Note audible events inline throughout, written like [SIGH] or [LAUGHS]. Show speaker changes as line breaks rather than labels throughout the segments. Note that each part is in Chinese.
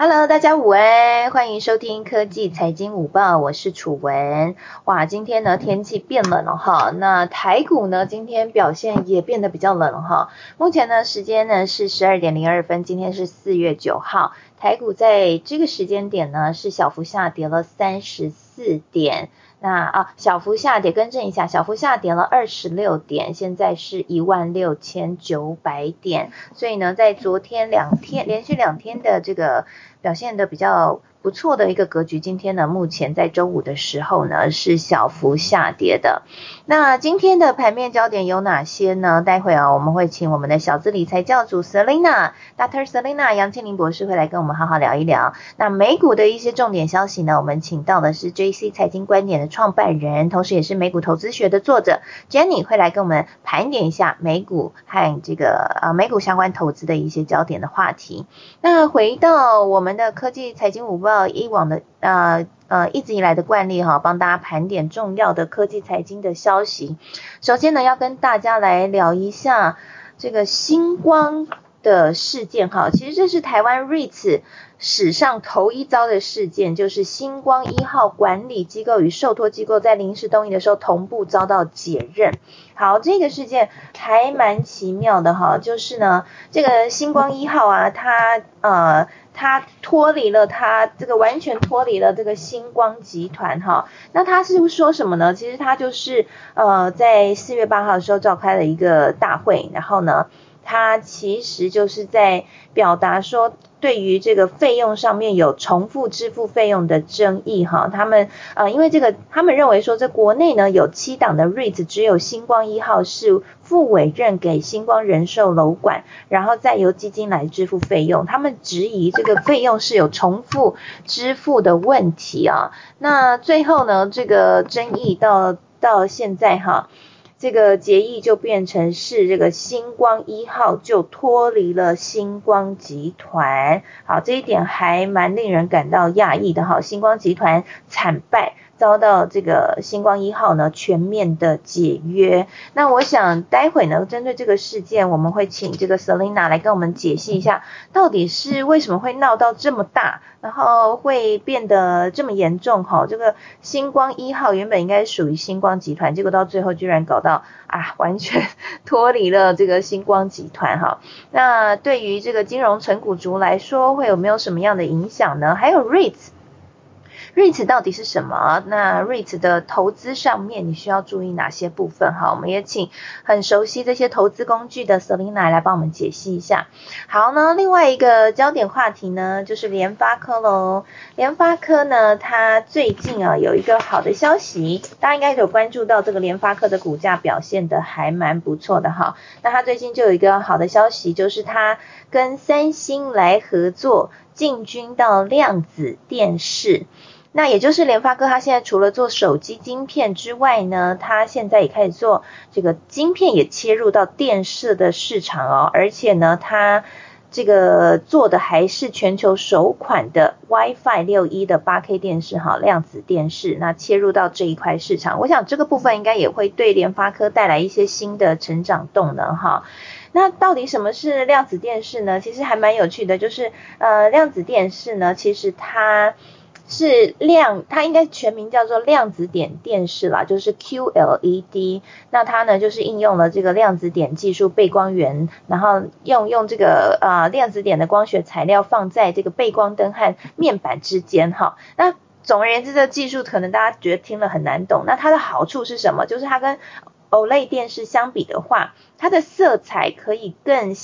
Hello，大家午安，欢迎收听科技财经午报，我是楚文。哇，今天呢天气变冷了哈，那台股呢今天表现也变得比较冷哈。目前呢时间呢是十二点零二分，今天是四月九号，台股在这个时间点呢是小幅下跌了三十四点。那啊，小幅下跌，更正一下，小幅下跌了二十六点，现在是一万六千九百点。所以呢，在昨天两天连续两天的这个表现的比较。不错的一个格局，今天呢，目前在周五的时候呢是小幅下跌的。那今天的盘面焦点有哪些呢？待会啊，我们会请我们的小资理财教主 Selina，Dr. Selina 杨庆林博士会来跟我们好好聊一聊。那美股的一些重点消息呢，我们请到的是 JC 财经观点的创办人，同时也是美股投资学的作者 Jenny 会来跟我们盘点一下美股和这个呃美股相关投资的一些焦点的话题。那回到我们我们的科技财经五报。以往的呃呃一直以来的惯例哈，帮大家盘点重要的科技财经的消息。首先呢，要跟大家来聊一下这个星光的事件哈。其实这是台湾 REITs 史上头一遭的事件，就是星光一号管理机构与受托机构在临时动议的时候同步遭到解任。好，这个事件还蛮奇妙的哈，就是呢，这个星光一号啊，它呃。他脱离了他这个完全脱离了这个星光集团哈，那他是说什么呢？其实他就是呃在四月八号的时候召开了一个大会，然后呢，他其实就是在表达说。对于这个费用上面有重复支付费用的争议哈，他们呃因为这个他们认为说在国内呢有七档的 REITs，只有星光一号是付委任给星光人寿楼管，然后再由基金来支付费用，他们质疑这个费用是有重复支付的问题啊。那最后呢这个争议到到现在哈。这个结义就变成是这个星光一号就脱离了星光集团，好，这一点还蛮令人感到讶异的哈，星光集团惨败。遭到这个星光一号呢全面的解约，那我想待会呢针对这个事件，我们会请这个 Selina 来跟我们解析一下，到底是为什么会闹到这么大，然后会变得这么严重哈？这个星光一号原本应该属于星光集团，结果到最后居然搞到啊完全脱离了这个星光集团哈。那对于这个金融成股族来说，会有没有什么样的影响呢？还有 REITs。REITs 到底是什么？那 REITs 的投资上面你需要注意哪些部分？哈，我们也请很熟悉这些投资工具的 Selina 来帮我们解析一下。好呢，另外一个焦点话题呢，就是联发科喽。联发科呢，它最近啊有一个好的消息，大家应该有关注到这个联发科的股价表现的还蛮不错的哈。那它最近就有一个好的消息，就是它跟三星来合作，进军到量子电视。那也就是联发科，它现在除了做手机晶片之外呢，它现在也开始做这个晶片，也切入到电视的市场哦。而且呢，它这个做的还是全球首款的 WiFi 六一的八 K 电视哈，量子电视。那切入到这一块市场，我想这个部分应该也会对联发科带来一些新的成长动能哈。那到底什么是量子电视呢？其实还蛮有趣的，就是呃，量子电视呢，其实它。是量，它应该全名叫做量子点电视啦，就是 QLED。那它呢，就是应用了这个量子点技术背光源，然后用用这个呃量子点的光学材料放在这个背光灯和面板之间哈。那总而言之，这个技术可能大家觉得听了很难懂。那它的好处是什么？就是它跟 OLED 电视相比的话，它的色彩可以更。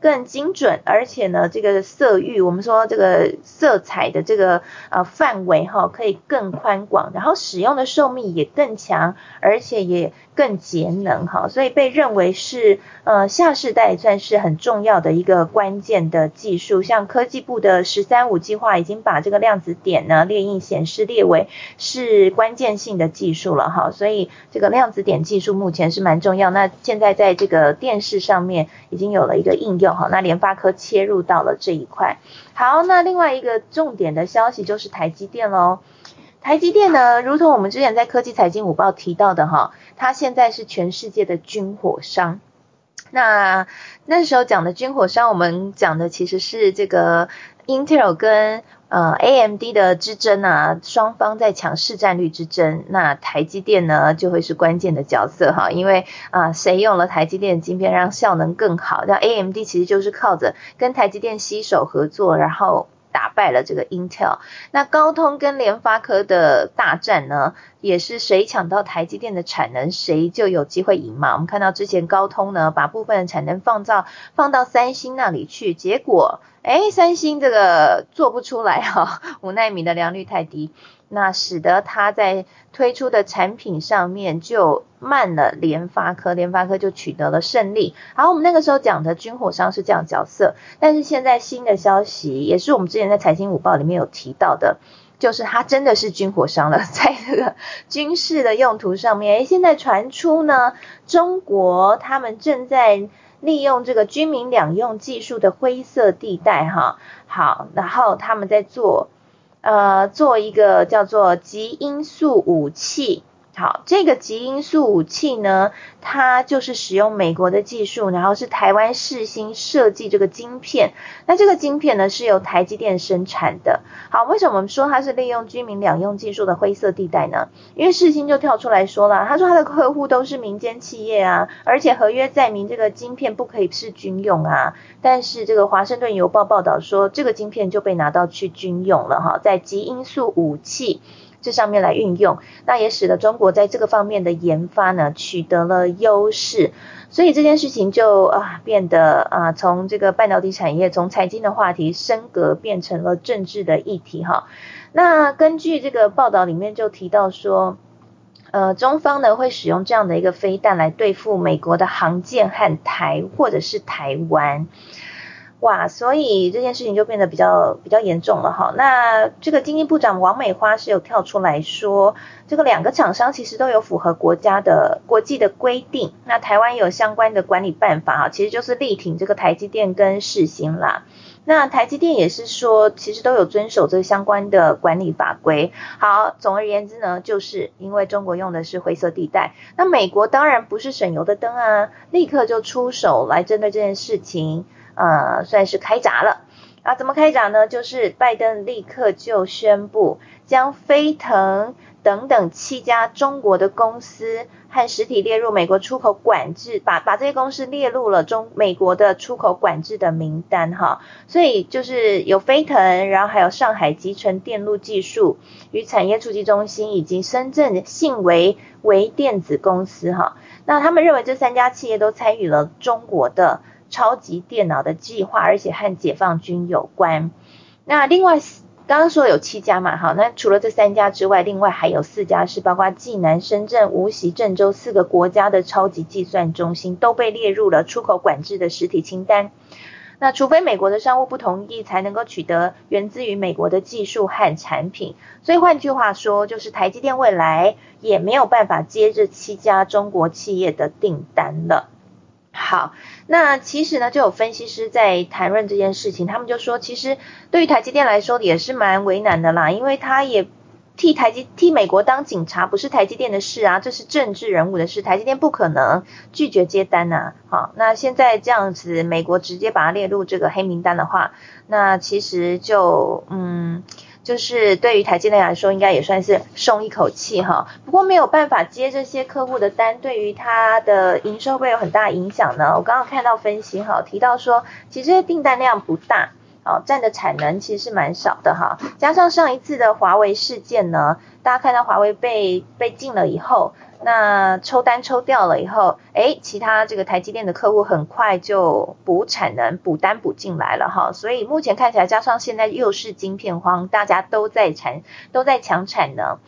更精准，而且呢，这个色域，我们说这个色彩的这个呃范围哈，可以更宽广，然后使用的寿命也更强，而且也更节能哈，所以被认为是呃下世代算是很重要的一个关键的技术。像科技部的“十三五”计划已经把这个量子点呢列印显示列为是关键性的技术了哈，所以这个量子点技术目前是蛮重要。那现在在这个电视上面已经有了一个应用。好，那联发科切入到了这一块。好，那另外一个重点的消息就是台积电喽。台积电呢，如同我们之前在科技财经五报提到的哈，它现在是全世界的军火商。那那时候讲的军火商，我们讲的其实是这个 Intel 跟呃 AMD 的之争呢，双方在抢市占率之争。那台积电呢就会是关键的角色哈，因为啊谁用了台积电的晶片让效能更好，那 AMD 其实就是靠着跟台积电携手合作，然后。打败了这个 Intel，那高通跟联发科的大战呢，也是谁抢到台积电的产能，谁就有机会赢嘛。我们看到之前高通呢，把部分的产能放到放到三星那里去，结果。哎，三星这个做不出来哈，[LAUGHS] 五纳米的良率太低，那使得它在推出的产品上面就慢了。联发科，联发科就取得了胜利。好，我们那个时候讲的军火商是这样角色，但是现在新的消息，也是我们之前在财经午报里面有提到的，就是它真的是军火商了，[LAUGHS] 在这个军事的用途上面，哎，现在传出呢，中国他们正在。利用这个军民两用技术的灰色地带，哈，好，然后他们在做，呃，做一个叫做极音速武器。好，这个极音速武器呢，它就是使用美国的技术，然后是台湾世新设计这个晶片。那这个晶片呢，是由台积电生产的。好，为什么我们说它是利用居民两用技术的灰色地带呢？因为世新就跳出来说了，他说他的客户都是民间企业啊，而且合约载明这个晶片不可以是军用啊。但是这个华盛顿邮报报道说，这个晶片就被拿到去军用了哈，在极音速武器。这上面来运用，那也使得中国在这个方面的研发呢取得了优势，所以这件事情就啊变得啊从这个半导体产业从财经的话题升格变成了政治的议题哈。那根据这个报道里面就提到说，呃中方呢会使用这样的一个飞弹来对付美国的航舰和台或者是台湾。哇，所以这件事情就变得比较比较严重了哈。那这个经济部长王美花是有跳出来说，这个两个厂商其实都有符合国家的国际的规定。那台湾有相关的管理办法哈，其实就是力挺这个台积电跟世新啦。那台积电也是说，其实都有遵守这相关的管理法规。好，总而言之呢，就是因为中国用的是灰色地带，那美国当然不是省油的灯啊，立刻就出手来针对这件事情。呃，算是开闸了啊？怎么开闸呢？就是拜登立刻就宣布，将飞腾等等七家中国的公司和实体列入美国出口管制，把把这些公司列入了中美国的出口管制的名单哈。所以就是有飞腾，然后还有上海集成电路技术与产业触及中心，以及深圳信维微电子公司哈。那他们认为这三家企业都参与了中国的。超级电脑的计划，而且和解放军有关。那另外刚刚说有七家嘛，好，那除了这三家之外，另外还有四家是包括济南、深圳、无锡、郑州四个国家的超级计算中心都被列入了出口管制的实体清单。那除非美国的商务不同意，才能够取得源自于美国的技术和产品。所以换句话说，就是台积电未来也没有办法接这七家中国企业的订单了。好，那其实呢，就有分析师在谈论这件事情，他们就说，其实对于台积电来说也是蛮为难的啦，因为他也替台积替美国当警察，不是台积电的事啊，这是政治人物的事，台积电不可能拒绝接单呐。好，那现在这样子，美国直接把它列入这个黑名单的话，那其实就嗯。就是对于台积电来说，应该也算是松一口气哈。不过没有办法接这些客户的单，对于它的营收会有很大影响呢。我刚刚看到分析哈，提到说，其实订单量不大，哦，占的产能其实是蛮少的哈。加上上一次的华为事件呢，大家看到华为被被禁了以后。那抽单抽掉了以后，哎，其他这个台积电的客户很快就补产能、补单补进来了哈，所以目前看起来，加上现在又是晶片荒，大家都在产、都在抢产能，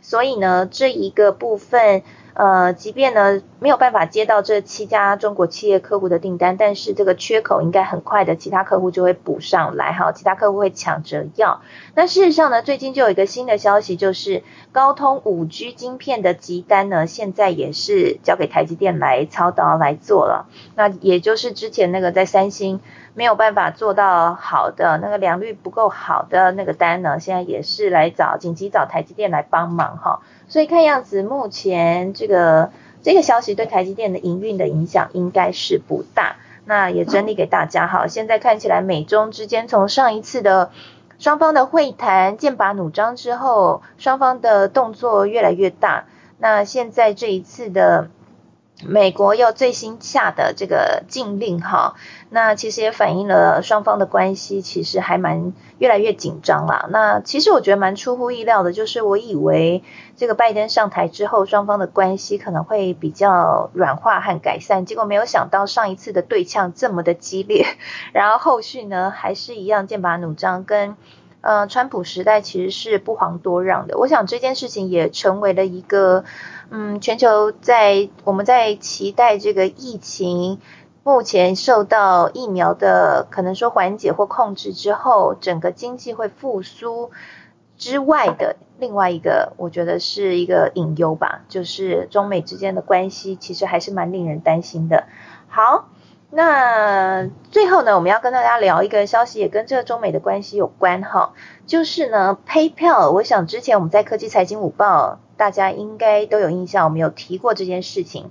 所以呢，这一个部分。呃，即便呢没有办法接到这七家中国企业客户的订单，但是这个缺口应该很快的，其他客户就会补上来哈，其他客户会抢着要。那事实上呢，最近就有一个新的消息，就是高通五 G 晶片的集单呢，现在也是交给台积电来操刀来做了。那也就是之前那个在三星没有办法做到好的那个良率不够好的那个单呢，现在也是来找紧急找台积电来帮忙哈。所以看样子，目前这个这个消息对台积电的营运的影响应该是不大。那也整理给大家哈，现在看起来美中之间从上一次的双方的会谈剑拔弩张之后，双方的动作越来越大。那现在这一次的。美国又最新下的这个禁令哈，那其实也反映了双方的关系其实还蛮越来越紧张啦。那其实我觉得蛮出乎意料的，就是我以为这个拜登上台之后，双方的关系可能会比较软化和改善，结果没有想到上一次的对呛这么的激烈，[LAUGHS] 然后后续呢还是一样剑拔弩张，跟呃川普时代其实是不遑多让的。我想这件事情也成为了一个。嗯，全球在我们在期待这个疫情目前受到疫苗的可能说缓解或控制之后，整个经济会复苏之外的另外一个，我觉得是一个隐忧吧，就是中美之间的关系其实还是蛮令人担心的。好，那最后呢，我们要跟大家聊一个消息，也跟这个中美的关系有关哈，就是呢，PayPal，我想之前我们在科技财经午报。大家应该都有印象，我们有提过这件事情，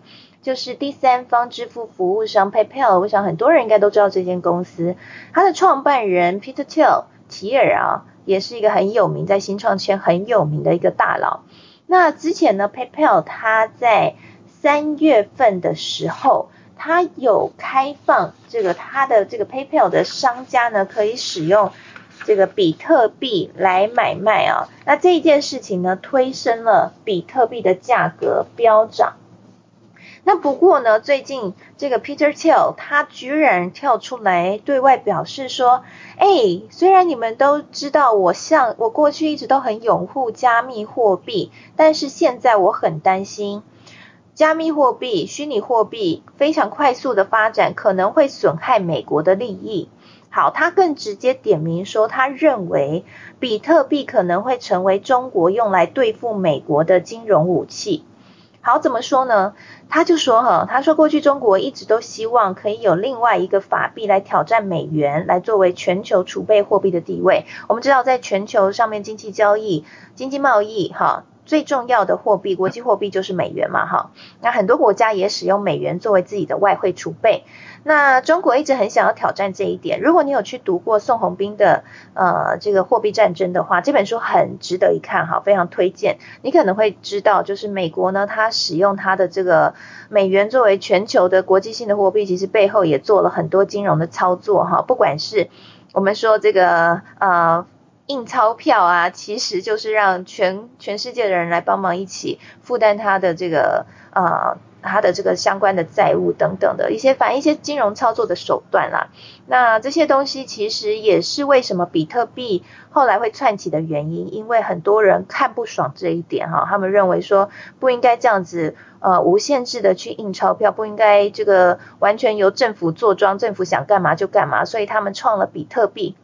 就是第三方支付服务商 PayPal。我想很多人应该都知道这间公司，它的创办人 Peter Thiel 提尔啊，也是一个很有名，在新创圈很有名的一个大佬。那之前呢，PayPal 它在三月份的时候，它有开放这个它的这个 PayPal 的商家呢，可以使用。这个比特币来买卖啊，那这一件事情呢，推升了比特币的价格飙涨。那不过呢，最近这个 Peter Thiel 他居然跳出来对外表示说，哎，虽然你们都知道我像我过去一直都很拥护加密货币，但是现在我很担心加密货币、虚拟货币非常快速的发展，可能会损害美国的利益。好，他更直接点名说，他认为比特币可能会成为中国用来对付美国的金融武器。好，怎么说呢？他就说哈，他说过去中国一直都希望可以有另外一个法币来挑战美元，来作为全球储备货币的地位。我们知道，在全球上面经济交易、经济贸易，哈。最重要的货币，国际货币就是美元嘛，哈。那很多国家也使用美元作为自己的外汇储备。那中国一直很想要挑战这一点。如果你有去读过宋鸿兵的呃这个货币战争的话，这本书很值得一看，哈，非常推荐。你可能会知道，就是美国呢，它使用它的这个美元作为全球的国际性的货币，其实背后也做了很多金融的操作，哈。不管是我们说这个呃。印钞票啊，其实就是让全全世界的人来帮忙一起负担他的这个呃他的这个相关的债务等等的一些反一些金融操作的手段啦。那这些东西其实也是为什么比特币后来会窜起的原因，因为很多人看不爽这一点哈，他们认为说不应该这样子呃无限制的去印钞票，不应该这个完全由政府坐庄，政府想干嘛就干嘛，所以他们创了比特币。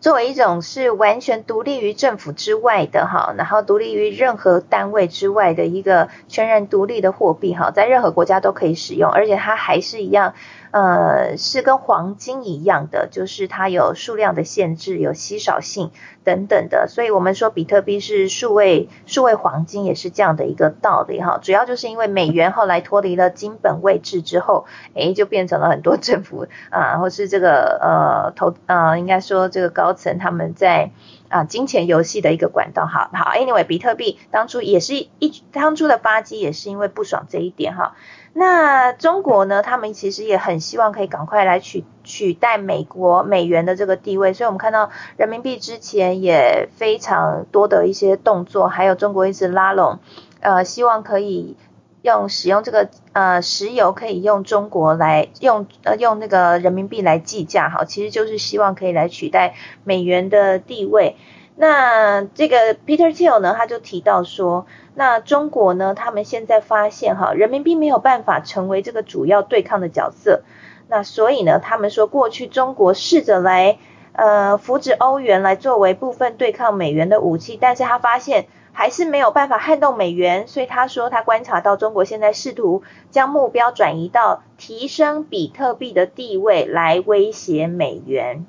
作为一种是完全独立于政府之外的哈，然后独立于任何单位之外的一个全然独立的货币哈，在任何国家都可以使用，而且它还是一样。呃，是跟黄金一样的，就是它有数量的限制，有稀少性等等的，所以我们说比特币是数位数位黄金，也是这样的一个道理哈。主要就是因为美元后来脱离了金本位制之后，诶，就变成了很多政府啊，或是这个呃投呃，应该说这个高层他们在啊金钱游戏的一个管道。好好，anyway，比特币当初也是一当初的发迹也是因为不爽这一点哈。那中国呢？他们其实也很希望可以赶快来取取代美国美元的这个地位，所以我们看到人民币之前也非常多的一些动作，还有中国一直拉拢，呃，希望可以用使用这个呃石油可以用中国来用呃用那个人民币来计价，哈，其实就是希望可以来取代美元的地位。那这个 Peter Thiel 呢，他就提到说，那中国呢，他们现在发现哈，人民币没有办法成为这个主要对抗的角色，那所以呢，他们说过去中国试着来呃扶植欧元来作为部分对抗美元的武器，但是他发现还是没有办法撼动美元，所以他说他观察到中国现在试图将目标转移到提升比特币的地位来威胁美元。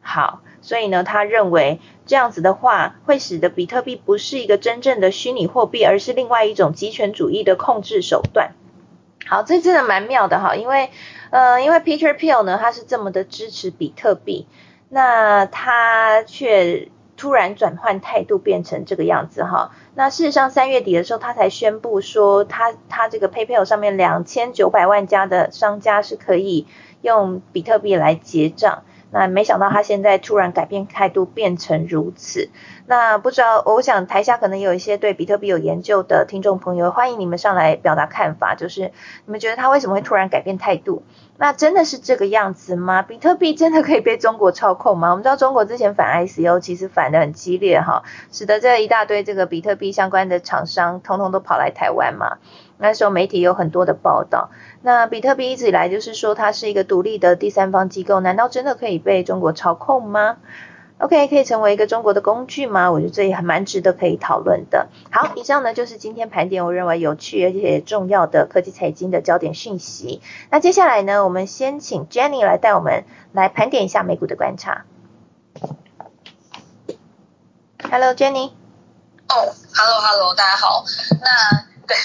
好。所以呢，他认为这样子的话，会使得比特币不是一个真正的虚拟货币，而是另外一种集权主义的控制手段。好，这真的蛮妙的哈，因为呃，因为 Peter Peel 呢，他是这么的支持比特币，那他却突然转换态度，变成这个样子哈。那事实上，三月底的时候，他才宣布说，他他这个 PayPal 上面两千九百万家的商家是可以用比特币来结账。那没想到他现在突然改变态度，变成如此。那不知道，我想台下可能有一些对比特币有研究的听众朋友，欢迎你们上来表达看法，就是你们觉得他为什么会突然改变态度？那真的是这个样子吗？比特币真的可以被中国操控吗？我们知道中国之前反 ICO 其实反的很激烈哈，使得这一大堆这个比特币相关的厂商通通都跑来台湾嘛。那时候媒体有很多的报道。那比特币一直以来就是说它是一个独立的第三方机构，难道真的可以被中国操控吗？OK，可以成为一个中国的工具吗？我觉得这也还蛮值得可以讨论的。好，以上呢就是今天盘点我认为有趣而且重要的科技财经的焦点讯息。那接下来呢，我们先请 Jenny 来带我们来盘点一下美股的观察。Hello，Jenny。
哦，Hello，Hello，大家好。那对，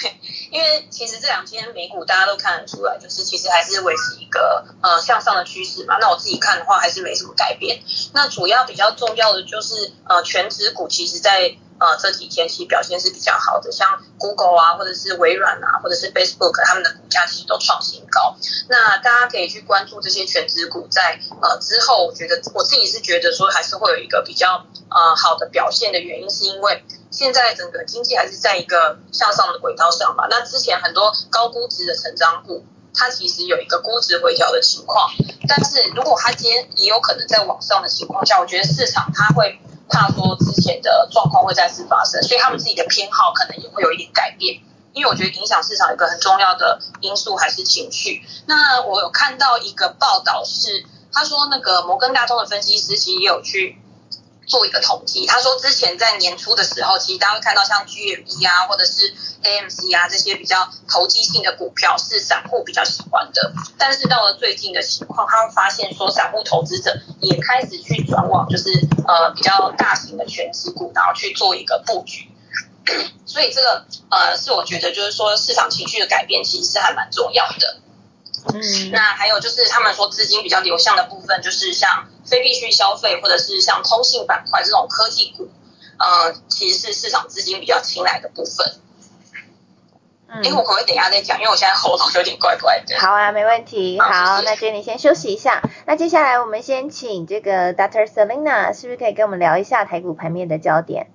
因为其实这两天美股大家都看得出来，就是其实还是维持一个呃向上的趋势嘛。那我自己看的话，还是没什么改变。那主要比较重要的就是呃全指股，其实在呃这几天其实表现是比较好的，像 Google 啊，或者是微软啊，或者是 Facebook，他们的股价其实都创新高。那大家可以去关注这些全指股，在呃之后，我觉得我自己是觉得说还是会有一个比较呃好的表现的原因，是因为。现在整个经济还是在一个向上的轨道上吧。那之前很多高估值的成长股，它其实有一个估值回调的情况。但是如果它今天也有可能在往上的情况下，我觉得市场它会怕说之前的状况会再次发生，所以他们自己的偏好可能也会有一点改变。因为我觉得影响市场一个很重要的因素还是情绪。那我有看到一个报道是，他说那个摩根大通的分析师其实也有去。做一个统计，他说之前在年初的时候，其实大家会看到像 GME 啊，或者是 AMC 啊这些比较投机性的股票是散户比较喜欢的。但是到了最近的情况，他会发现说散户投资者也开始去转往就是呃比较大型的全资股，然后去做一个布局。所以这个呃是我觉得就是说市场情绪的改变其实是还蛮重要的。嗯，那还有就是他们说资金比较流向的部分，就是像非必需消费或者是像通信板块这种科技股，呃，其实是市场资金比较青睐的部分。嗯，因为我可能等一下再讲？因为我现在喉咙有点怪怪的。
好啊，没问题。好，那 Jenny 先休息一下。那接下来我们先请这个 Dr. Selina，是不是可以跟我们聊一下台股盘面的焦点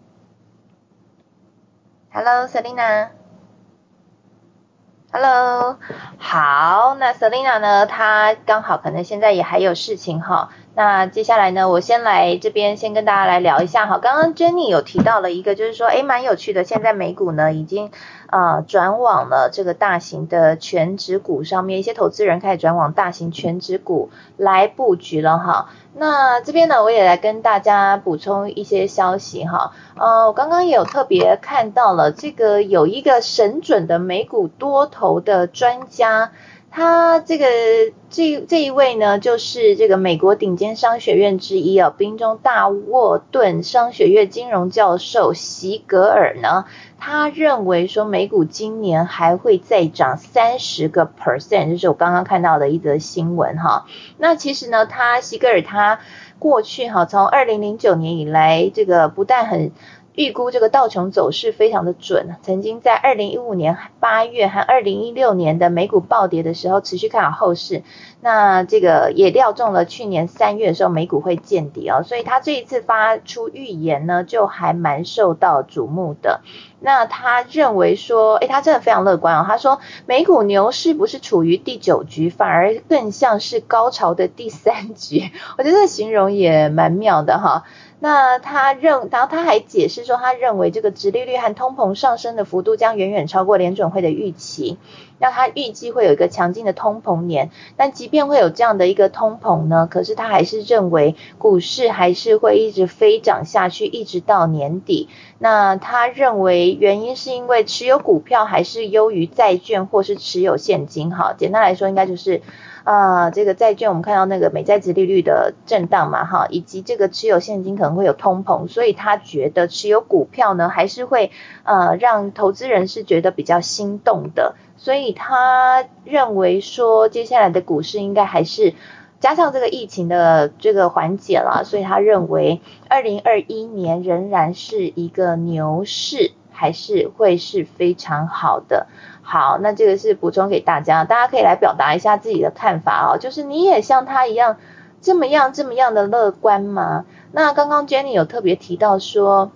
？Hello，Selina。Hello，好，那 Selina 呢？她刚好可能现在也还有事情哈。那接下来呢，我先来这边先跟大家来聊一下哈。刚刚 Jenny 有提到了一个，就是说，诶蛮有趣的。现在美股呢，已经呃转往了这个大型的全职股上面，一些投资人开始转往大型全职股来布局了哈。那这边呢，我也来跟大家补充一些消息哈。呃，我刚刚也有特别看到了，这个有一个神准的美股多头的专家。他这个这这一位呢，就是这个美国顶尖商学院之一啊，宾州大沃顿商学院金融教授席格尔呢，他认为说美股今年还会再涨三十个 percent，就是我刚刚看到的一则新闻哈。那其实呢，他席格尔他过去哈，从二零零九年以来，这个不但很。预估这个道琼走势非常的准，曾经在二零一五年八月和二零一六年的美股暴跌的时候持续看好后市，那这个也料中了去年三月的时候美股会见底哦，所以他这一次发出预言呢，就还蛮受到瞩目的。那他认为说，诶，他真的非常乐观哦，他说美股牛市不是处于第九局，反而更像是高潮的第三局，我觉得这形容也蛮妙的哈。那他认，然后他还解释说，他认为这个殖利率和通膨上升的幅度将远远超过联准会的预期。那他预计会有一个强劲的通膨年，但即便会有这样的一个通膨呢，可是他还是认为股市还是会一直飞涨下去，一直到年底。那他认为原因是因为持有股票还是优于债券或是持有现金。哈，简单来说，应该就是。呃这个债券，我们看到那个美债值利率的震荡嘛，哈，以及这个持有现金可能会有通膨，所以他觉得持有股票呢还是会呃让投资人是觉得比较心动的，所以他认为说接下来的股市应该还是。加上这个疫情的这个缓解了，所以他认为二零二一年仍然是一个牛市，还是会是非常好的。好，那这个是补充给大家，大家可以来表达一下自己的看法哦。就是你也像他一样这么样这么样的乐观吗？那刚刚 Jenny 有特别提到说，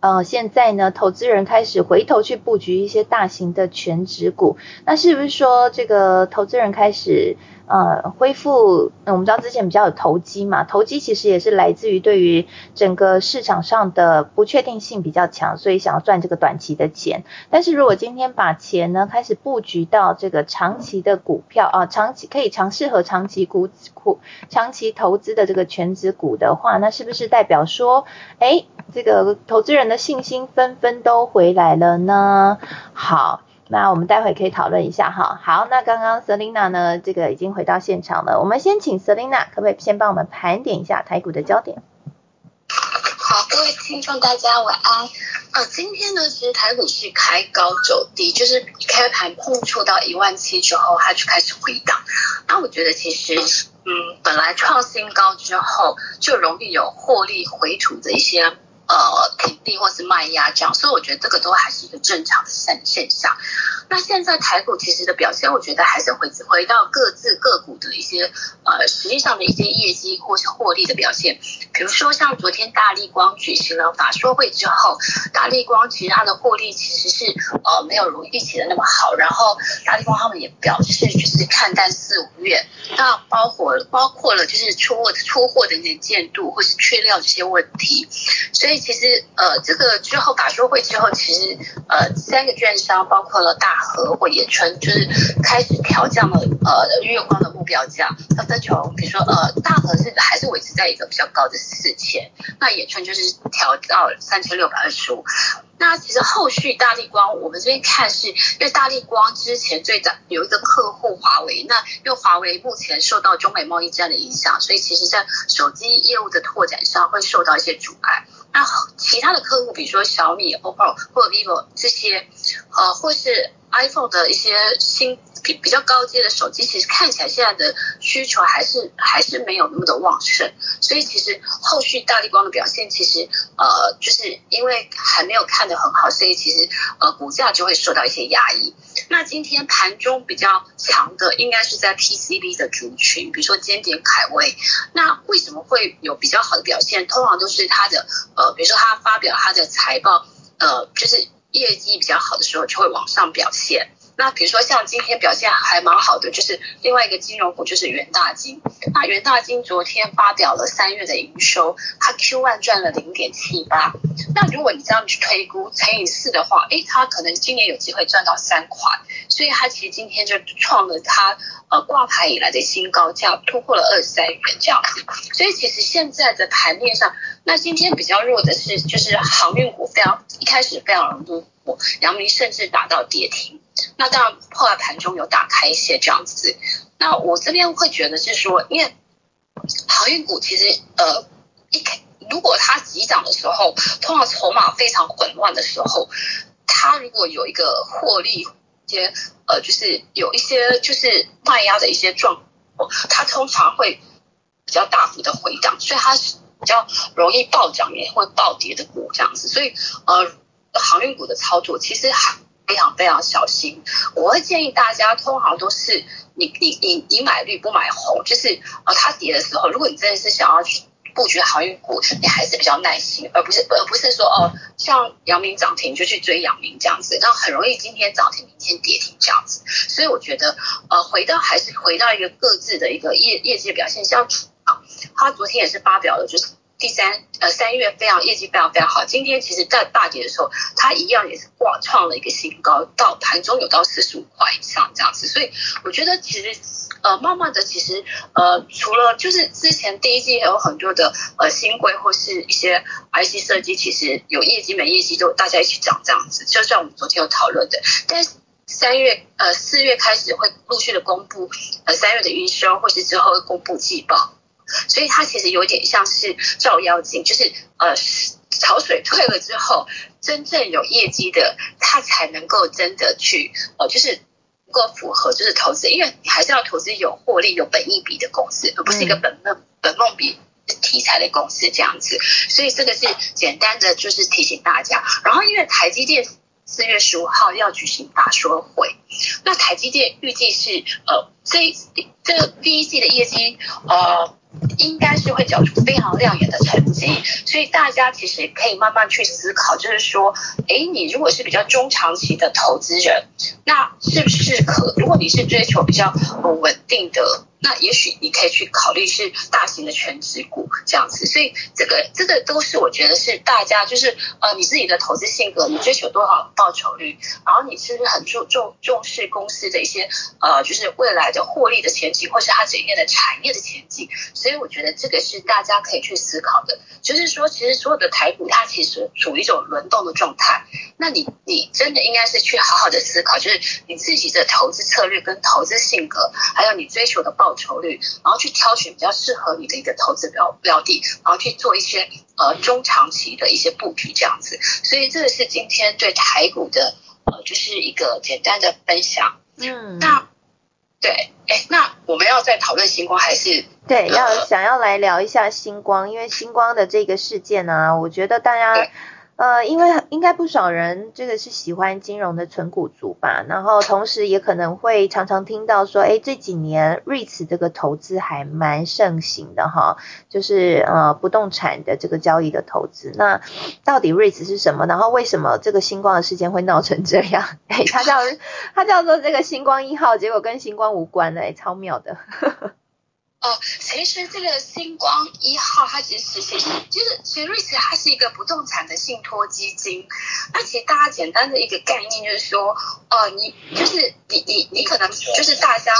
呃，现在呢，投资人开始回头去布局一些大型的全职股，那是不是说这个投资人开始？呃，恢复，我们知道之前比较有投机嘛，投机其实也是来自于对于整个市场上的不确定性比较强，所以想要赚这个短期的钱。但是如果今天把钱呢开始布局到这个长期的股票啊，长期可以长适合长期股股长期投资的这个全职股的话，那是不是代表说，哎，这个投资人的信心纷纷都回来了呢？好。那我们待会可以讨论一下哈。好，那刚刚 Selina 呢，这个已经回到现场了。我们先请 Selina，可不可以先帮我们盘点一下台股的焦点？
好，各位听众大家晚安。呃，今天呢，其实台股是开高走低，就是开盘碰触到一万七之后，它就开始回档。那我觉得其实，嗯，本来创新高之后，就容易有获利回吐的一些。呃，平地或是卖压这样，所以我觉得这个都还是一个正常的现现象。那现在台股其实的表现，我觉得还是回回到各自个股的一些呃实际上的一些业绩或是获利的表现。比如说像昨天大力光举行了法说会之后，大力光其实它的获利其实是呃没有如预期的那么好。然后大力光他们也表示就是看淡四五月，那包括包括了就是出货出货的能见度或是缺料这些问题，所以。其实，呃，这个之后法说会之后，其实，呃，三个券商包括了大和或野村，就是开始调降了呃月光的目标价，那分从比如说呃大和是还是维持在一个比较高的四千，那野村就是调到三千六百二十五。那其实后续大力光，我们这边看是因为大力光之前最早有一个客户华为，那因为华为目前受到中美贸易战的影响，所以其实在手机业务的拓展上会受到一些阻碍。那其他的客户，比如说小米、OPPO 或者 vivo 这些，呃，或是 iPhone 的一些新比比较高阶的手机，其实看起来现在的需求还是还是没有那么的旺盛，所以其实后续大力光的表现，其实呃，就是因为还没有看得很好，所以其实呃股价就会受到一些压抑。那今天盘中比较强的，应该是在 PCB 的族群，比如说尖点凯威。那为什么会有比较好的表现？通常都是它的呃，比如说它发表它的财报，呃，就是业绩比较好的时候，就会往上表现。那比如说像今天表现还蛮好的，就是另外一个金融股就是元大金。那元大金昨天发表了三月的营收，它 Q one 赚了零点七八。那如果你这样去推估乘以四的话，诶，它可能今年有机会赚到三块。所以它其实今天就创了它呃挂牌以来的新高价，突破了二十三元这样子。所以其实现在的盘面上，那今天比较弱的是就是航运股，非常一开始非常弱，阳明甚至打到跌停。那当然，后来盘中有打开一些这样子。那我这边会觉得是说，因为航运股其实呃一开，如果它急涨的时候，通常筹码非常混乱的时候，它如果有一个获利些呃，就是有一些就是卖压的一些状况，它通常会比较大幅的回档，所以它是比较容易暴涨也会暴跌的股这样子。所以呃，航运股的操作其实还。非常非常小心，我会建议大家，通常都是你你你你买绿不买红，就是呃它跌的时候，如果你真的是想要去布局航运股，你还是比较耐心，而不是而不是说哦像阳明涨停就去追阳明这样子，那很容易今天涨停明天跌停这样子，所以我觉得呃回到还是回到一个各自的一个业业绩表现，像啊他昨天也是发表了就是。第三，呃，三月非常业绩非常非常好。今天其实，在大跌的时候，它一样也是挂创了一个新高，到盘中有到四十五块以上这样子。所以我觉得，其实，呃，慢慢的，其实，呃，除了就是之前第一季还有很多的呃新规或是一些 IC 设计，其实有业绩没业绩都大家一起涨这样子。就像我们昨天有讨论的，但三月呃四月开始会陆续的公布呃三月的营收，或是之后公布季报，所以它其实有点像是照妖镜，就是呃潮水退了之后，真正有业绩的，它才能够真的去呃就是能够符合就是投资，因为你还是要投资有获利有本益比的公司，而不是一个本梦本梦比。题材的公司这样子，所以这个是简单的，就是提醒大家。然后因为台积电四月十五号要举行法说会，那台积电预计是呃这这第一季的业绩呃应该是会缴出非常亮眼的成绩，所以大家其实可以慢慢去思考，就是说，哎，你如果是比较中长期的投资人，那是不是可？如果你是追求比较稳定的。那也许你可以去考虑是大型的全职股这样子，所以这个这个都是我觉得是大家就是呃你自己的投资性格，你追求多少报酬率，然后你是不是很注重重视公司的一些呃就是未来的获利的前景，或是它整个的产业的前景，所以我觉得这个是大家可以去思考的，就是说其实所有的台股它其实处于一种轮动的状态，那你你真的应该是去好好的思考，就是你自己的投资策略跟投资性格，还有你追求的报。筹率，然后去挑选比较适合你的一个投资标标的，然后去做一些呃中长期的一些布局这样子。所以这个是今天对台股的呃就是一个简单的分享。嗯，那对，哎，那我们要再讨论星光还是
对要想要来聊一下星光，因为星光的这个事件呢，我觉得大家。呃，因为应该不少人这个是喜欢金融的存股族吧，然后同时也可能会常常听到说，哎，这几年 REITs 这个投资还蛮盛行的哈，就是呃不动产的这个交易的投资。那到底 REITs 是什么？然后为什么这个星光的事件会闹成这样？哎，它叫它叫做这个星光一号，结果跟星光无关哎，超妙的。
呵呵哦，其实这个星光一号，它其实其实就是其实瑞士它是一个不动产的信托基金。那其实大家简单的一个概念就是说，呃，你就是你你你可能就是大家，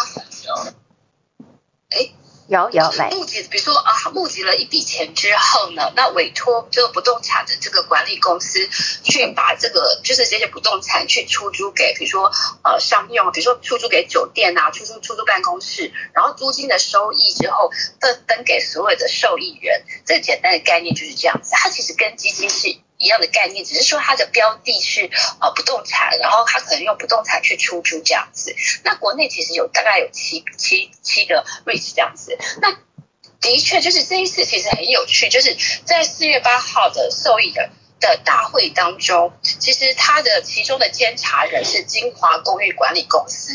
哎。
有有来
募集，比如说啊，募集了一笔钱之后呢，那委托这个不动产的这个管理公司去把这个就是这些不动产去出租给，比如说呃商用，比如说出租给酒店啊，出租出租办公室，然后租金的收益之后分分给所有的受益人。这简单的概念就是这样子，它其实跟基金是。一样的概念，只是说它的标的是呃不动产，然后它可能用不动产去出租这样子。那国内其实有大概有七七七个 REIT 这样子。那的确就是这一次其实很有趣，就是在四月八号的受益人的大会当中，其实它的其中的监察人是金华公寓管理公司。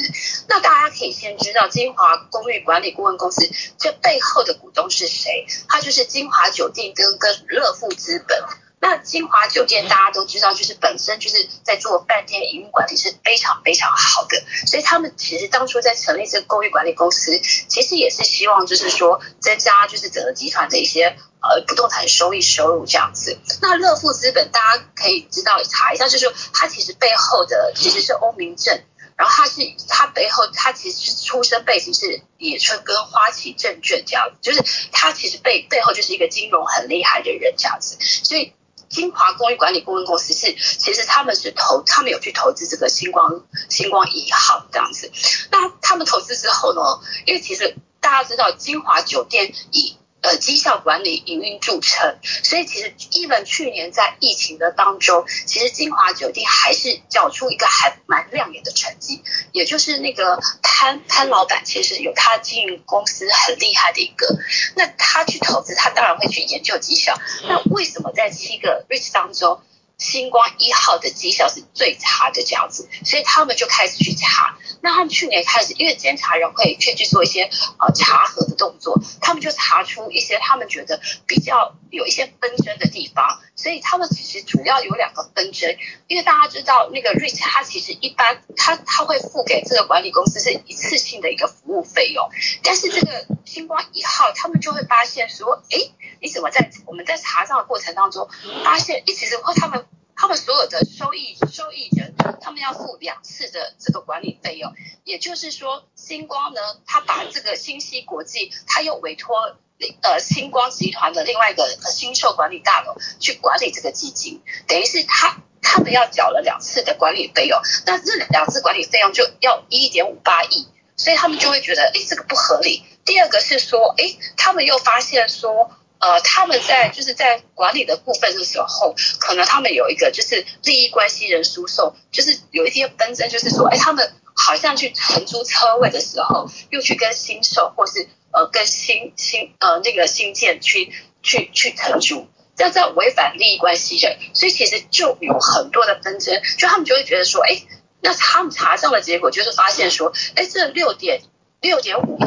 那大家可以先知道金华公寓管理顾问公司这背后的股东是谁？它就是金华酒店跟跟乐富资本。那金华酒店大家都知道，就是本身就是在做饭店营运管理是非常非常好的，所以他们其实当初在成立这个公寓管理公司，其实也是希望就是说增加就是整个集团的一些呃不动产收益收入这样子。那乐富资本大家可以知道查一下，就是说它其实背后的其实是欧明正，然后他是他背后他其实是出身背景是野村跟花旗证券这样子，就是他其实背背后就是一个金融很厉害的人这样子，所以。金华公寓管理顾问公司是，其实他们是投，他们有去投资这个星光星光一号这样子。那他们投资之后呢？因为其实大家知道，金华酒店以呃绩效管理营运著称，所以其实一本去年在疫情的当中，其实金华酒店还是缴出一个还蛮亮眼的成绩，也就是那个潘潘老板其实有他经营公司很厉害的一个，那他去投资，他当然会去研究绩效。那为什么在七个 rich 当中？星光一号的绩效是最差的这样子，所以他们就开始去查。那他们去年开始，因为监察人会去去做一些呃查核的动作，他们就查出一些他们觉得比较有一些纷争的地方。所以他们其实主要有两个纷争，因为大家知道那个 Rich 他其实一般他他会付给这个管理公司是一次性的一个服务费用，但是这个星光一号他们就会发现说，哎，你怎么在我们在查账的过程当中发现，其实他们。他们所有的收益收益人，他们要付两次的这个管理费用，也就是说，星光呢，他把这个新西国际，他又委托呃星光集团的另外一个新售管理大楼去管理这个基金，等于是他他们要缴了两次的管理费用，那这两次管理费用就要一点五八亿，所以他们就会觉得，哎，这个不合理。第二个是说，哎，他们又发现说，呃，他们在就是在管理的部分的时候，可能他们有一个就是利益关系人输送，就是有一些纷争，就是说，哎，他们好像去承租车位的时候，又去跟新售或是呃跟新新呃那个新建去去去承租。这样子违反利益关系人，所以其实就有很多的纷争，就他们就会觉得说，哎，那他们查账的结果就是发现说，哎，这六点六点五亿，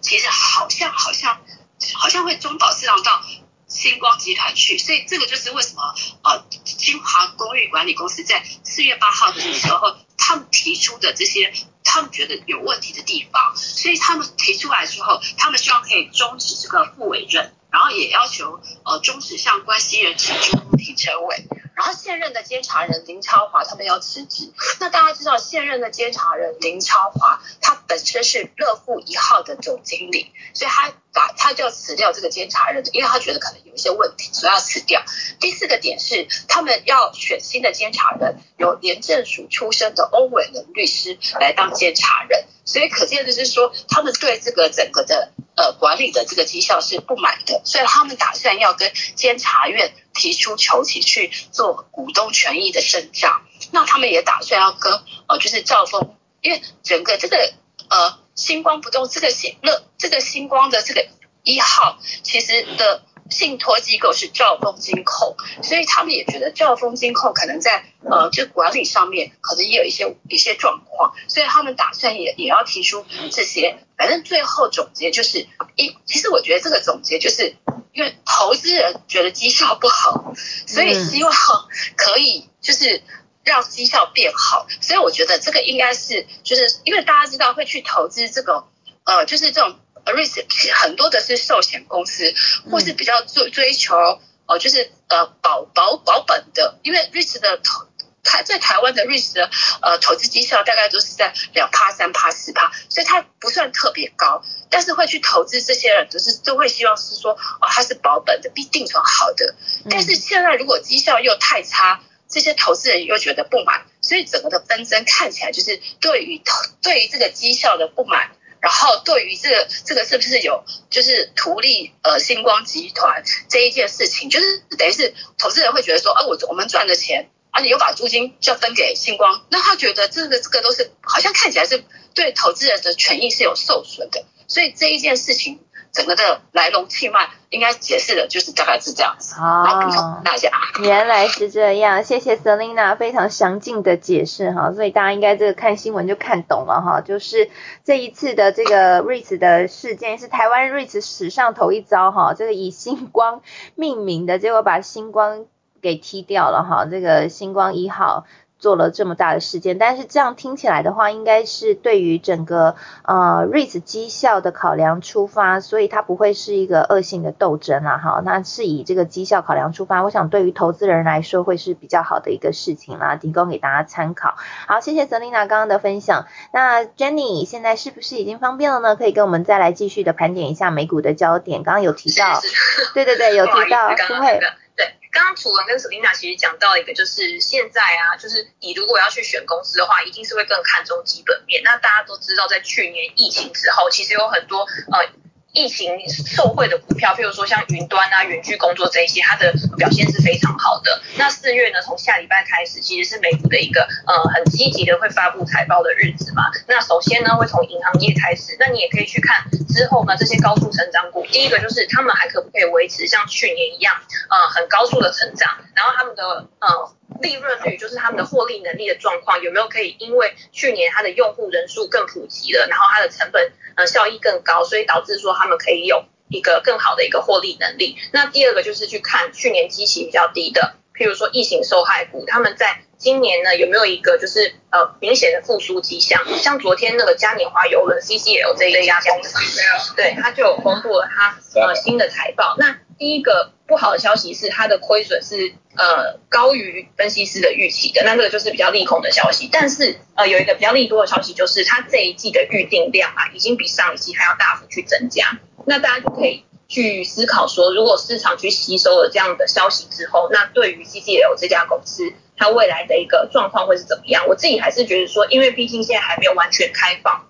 其实好像好像好像会中岛市场到星光集团去，所以这个就是为什么呃，金华公寓管理公司在四月八号的时候，他们提出的这些他们觉得有问题的地方，所以他们提出来之后，他们希望可以终止这个副委任。然后也要求呃终止向关系人承租停车位，然后现任的监察人林超华他们要辞职。那大家知道现任的监察人林超华，他本身是乐富一号的总经理，所以他把他就要辞掉这个监察人，因为他觉得可能有一些问题，所以要辞掉。第四个点是他们要选新的监察人，由廉政署出身的欧伟伦律师来当监察人，所以可见的是说他们对这个整个的。呃，管理的这个绩效是不满的，所以他们打算要跟监察院提出求起去做股东权益的伸张。那他们也打算要跟呃，就是兆丰，因为整个这个呃星光不动这个星乐这个星光的这个一号，其实的。信托机构是兆丰金控，所以他们也觉得兆丰金控可能在呃这管理上面可能也有一些一些状况，所以他们打算也也要提出这些。反正最后总结就是一，其实我觉得这个总结就是因为投资人觉得绩效不好，所以希望可以就是让绩效变好。所以我觉得这个应该是就是因为大家知道会去投资这个呃就是这种。Risk 很多的是寿险公司，或是比较追追求哦，就是呃保保保本的，因为 risk 的投台在台湾的 risk 的呃投资绩效大概都是在两趴三趴四趴，所以它不算特别高，但是会去投资这些人就是都会希望是说哦它是保本的，比定存好的，但是现在如果绩效又太差，这些投资人又觉得不满，所以整个的纷争看起来就是对于投对于这个绩效的不满。然后对于这个这个是不是有就是图利呃星光集团这一件事情，就是等于是投资人会觉得说啊我我们赚的钱，啊，你又把租金就要分给星光，那他觉得这个这个都是好像看起来是对投资人的权益是有受损的，所以这一件事情。整个的来龙去脉应该解释的就是大概是这样子，好，补充大家。
原来是这样，谢谢 Selina 非常详尽的解释哈，所以大家应该这个看新闻就看懂了哈，就是这一次的这个 REITs 的事件是台湾 REITs 史上头一遭哈，这个以星光命名的结果把星光给踢掉了哈，这个星光一号。做了这么大的事件，但是这样听起来的话，应该是对于整个呃 REITs 绩效的考量出发，所以它不会是一个恶性的斗争啦，哈，那是以这个绩效考量出发，我想对于投资人来说会是比较好的一个事情啦，提供给大家参考。好，谢谢 Selina 刚刚的分享。那 Jenny 现在是不是已经方便了呢？可以跟我们再来继续的盘点一下美股的焦点。刚刚有提到，对对对，有提到，不会。
刚刚楚文跟 Selina 其实讲到一个，就是现在啊，就是你如果要去选公司的话，一定是会更看重基本面。那大家都知道，在去年疫情之后，其实有很多呃。疫情受惠的股票，譬如说像云端啊、远距工作这一些，它的表现是非常好的。那四月呢，从下礼拜开始，其实是美股的一个呃很积极的会发布财报的日子嘛。那首先呢，会从银行业开始。那你也可以去看之后呢，这些高速成长股，第一个就是他们还可不可以维持像去年一样，呃很高速的成长，然后他们的呃。利润率就是他们的获利能力的状况有没有可以因为去年它的用户人数更普及了，然后它的成本呃效益更高，所以导致说他们可以有一个更好的一个获利能力。那第二个就是去看去年基期比较低的，譬如说疫情受害股，他们在今年呢有没有一个就是呃明显的复苏迹象？像昨天那个嘉年华邮轮 CCL 这一家公司，对，它就公布了它呃新的财报。那第一个不好的消息是它的亏损是。呃，高于分析师的预期的，那这个就是比较利空的消息。但是呃，有一个比较利多的消息，就是它这一季的预定量啊，已经比上一季还要大幅去增加。那大家就可以去思考说，如果市场去吸收了这样的消息之后，那对于 CCL 这家公司它未来的一个状况会是怎么样。我自己还是觉得说，因为毕竟现在还没有完全开放。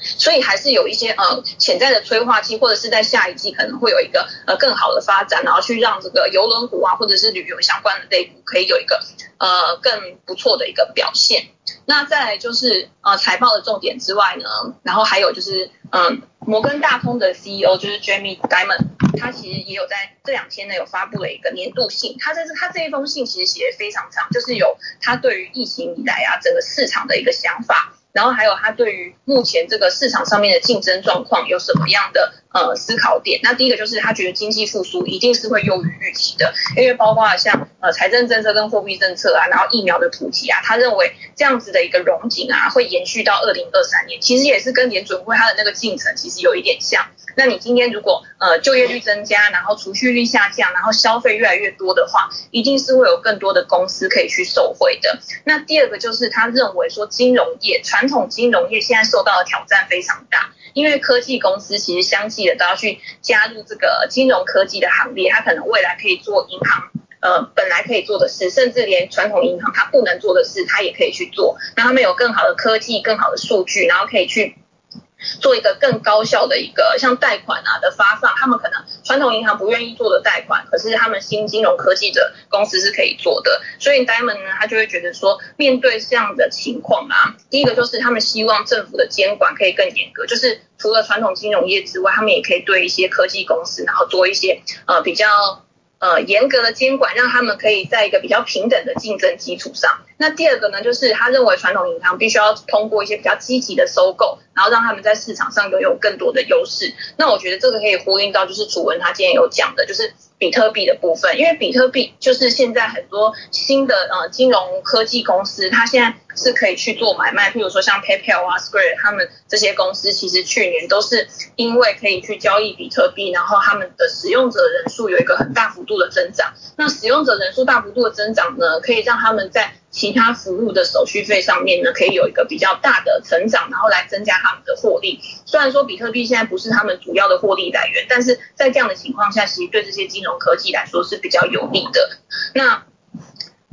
所以还是有一些呃潜在的催化剂，或者是在下一季可能会有一个呃更好的发展，然后去让这个游轮股啊，或者是旅游相关的类股可以有一个呃更不错的一个表现。那再来就是呃财报的重点之外呢，然后还有就是嗯摩根大通的 CEO 就是 Jamie Dimon，他其实也有在这两天呢有发布了一个年度信，他这是他这一封信其实写的非常长，就是有他对于疫情以来啊整个市场的一个想法。然后还有他对于目前这个市场上面的竞争状况有什么样的呃思考点？那第一个就是他觉得经济复苏一定是会优于预期的，因为包括像呃财政政策跟货币政策啊，然后疫苗的普及啊，他认为这样子的一个融景啊会延续到二零二三年，其实也是跟联准会它的那个进程其实有一点像。那你今天如果呃就业率增加，然后储蓄率下降，然后消费越来越多的话，一定是会有更多的公司可以去受惠的。那第二个就是他认为说金融业传统金融业现在受到的挑战非常大，因为科技公司其实相继的都要去加入这个金融科技的行列，它可能未来可以做银行呃本来可以做的事，甚至连传统银行它不能做的事，它也可以去做。那他们有更好的科技、更好的数据，然后可以去。做一个更高效的一个像贷款啊的发放，他们可能传统银行不愿意做的贷款，可是他们新金融科技的公司是可以做的。所以 Diamond 呢，他就会觉得说，面对这样的情况啊，第一个就是他们希望政府的监管可以更严格，就是除了传统金融业之外，他们也可以对一些科技公司，然后做一些呃比较。呃，严格的监管让他们可以在一个比较平等的竞争基础上。那第二个呢，就是他认为传统银行必须要通过一些比较积极的收购，然后让他们在市场上拥有更多的优势。那我觉得这个可以呼应到，就是楚文他今天有讲的，就是比特币的部分，因为比特币就是现在很多新的呃金融科技公司，它现在。是可以去做买卖，譬如说像 PayPal 啊、Square 他们这些公司，其实去年都是因为可以去交易比特币，然后他们的使用者人数有一个很大幅度的增长。那使用者人数大幅度的增长呢，可以让他们在其他服务的手续费上面呢，可以有一个比较大的成长，然后来增加他们的获利。虽然说比特币现在不是他们主要的获利来源，但是在这样的情况下，其实对这些金融科技来说是比较有利的。那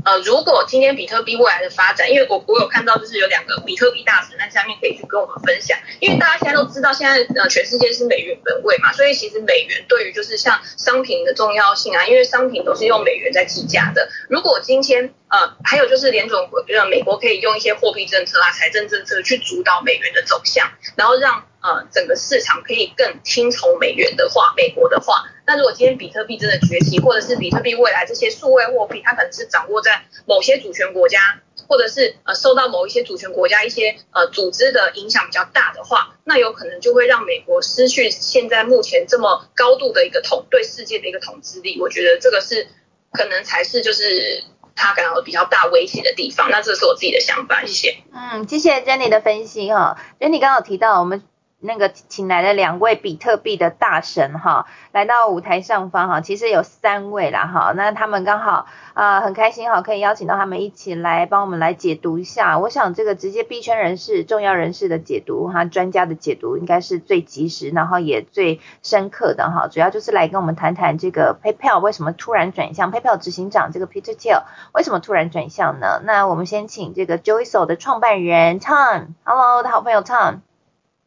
呃，如果今天比特币未来的发展，因为我我有看到，就是有两个比特币大神在下面可以去跟我们分享，因为大家现在都知道，现在呃全世界是美元本位嘛，所以其实美元对于就是像商品的重要性啊，因为商品都是用美元在计价的。如果今天呃还有就是联总呃美国可以用一些货币政策啊、财政政策去主导美元的走向，然后让呃整个市场可以更听从美元的话，美国的话。那如果今天比特币真的崛起，或者是比特币未来这些数位货币，它可能是掌握在某些主权国家，或者是呃受到某一些主权国家一些呃组织的影响比较大的话，那有可能就会让美国失去现在目前这么高度的一个统对世界的一个统治力。我觉得这个是可能才是就是他感到比较大威胁的地方。那这是我自己的想法，谢谢。
嗯，谢谢 Jenny 的分析哈。Jenny 刚好提到我们。那个请来的两位比特币的大神哈，来到舞台上方哈，其实有三位啦哈，那他们刚好啊很开心哈，可以邀请到他们一起来帮我们来解读一下。我想这个直接币圈人士、重要人士的解读哈，专家的解读应该是最及时，然后也最深刻的哈。主要就是来跟我们谈谈这个 PayPal 为什么突然转向，PayPal 执行长这个 Peter Thiel 为什么突然转向呢？那我们先请这个 Joyso 的创办人 Tom，Hello，的好朋友 Tom。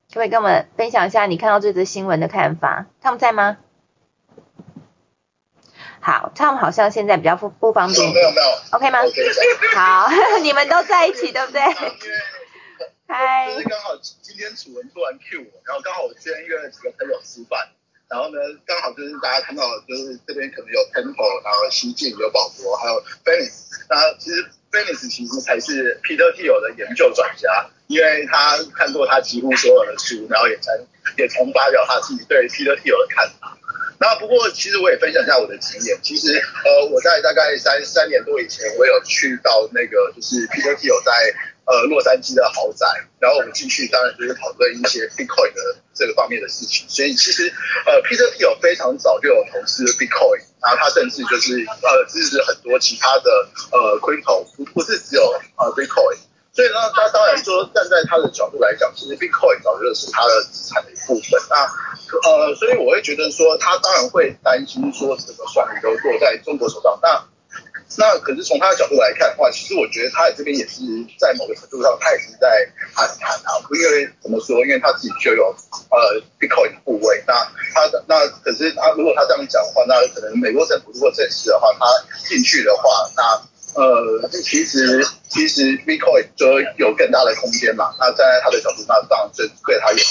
可不可以跟我们分享一下你看到这则新闻的看法？他们在吗？好，他们好像现在比较不不方便。
没有没有。
OK 吗？好，[LAUGHS] 你们都在一起对不对？[LAUGHS]
嗨。就是刚好今天楚文突然 Q 我，然后刚好我今天约了几个朋友吃饭，然后呢刚好就是大家看到就是这边可能有 Temple，然后西晋有保博，还有 Venice，那其实。Venice 其实才是 Peter Thiel 的研究专家，因为他看过他几乎所有的书，然后也曾也曾发表他自己对 Peter t i l 的看法。那不过其实我也分享一下我的经验，其实呃我在大概三三年多以前，我有去到那个就是 Peter Thiel 在呃洛杉矶的豪宅，然后我们进去当然就是讨论一些 Bitcoin 的这个方面的事情。所以其实呃 Peter Thiel 非常早就有投资 Bitcoin。然后他甚至就是呃支持很多其他的呃 crypto，不不是只有呃 Bitcoin，所以呢，他当然说站在他的角度来讲，其实 Bitcoin 早就是他的资产的一部分。那呃，所以我会觉得说，他当然会担心说整个算力都落在中国手上。那那可是从他的角度来看的话，其实我觉得他这边也是在某个程度上，他也是在谈谈啊，因为怎么说？因为他自己就有呃 Bitcoin 的部位，那他的那可是他如果他这样讲的话，那可能美国政府如果正式的话，他进去的话，那呃其实其实 Bitcoin 就有更大的空间嘛。那站在他的角度，那当然对对他有利。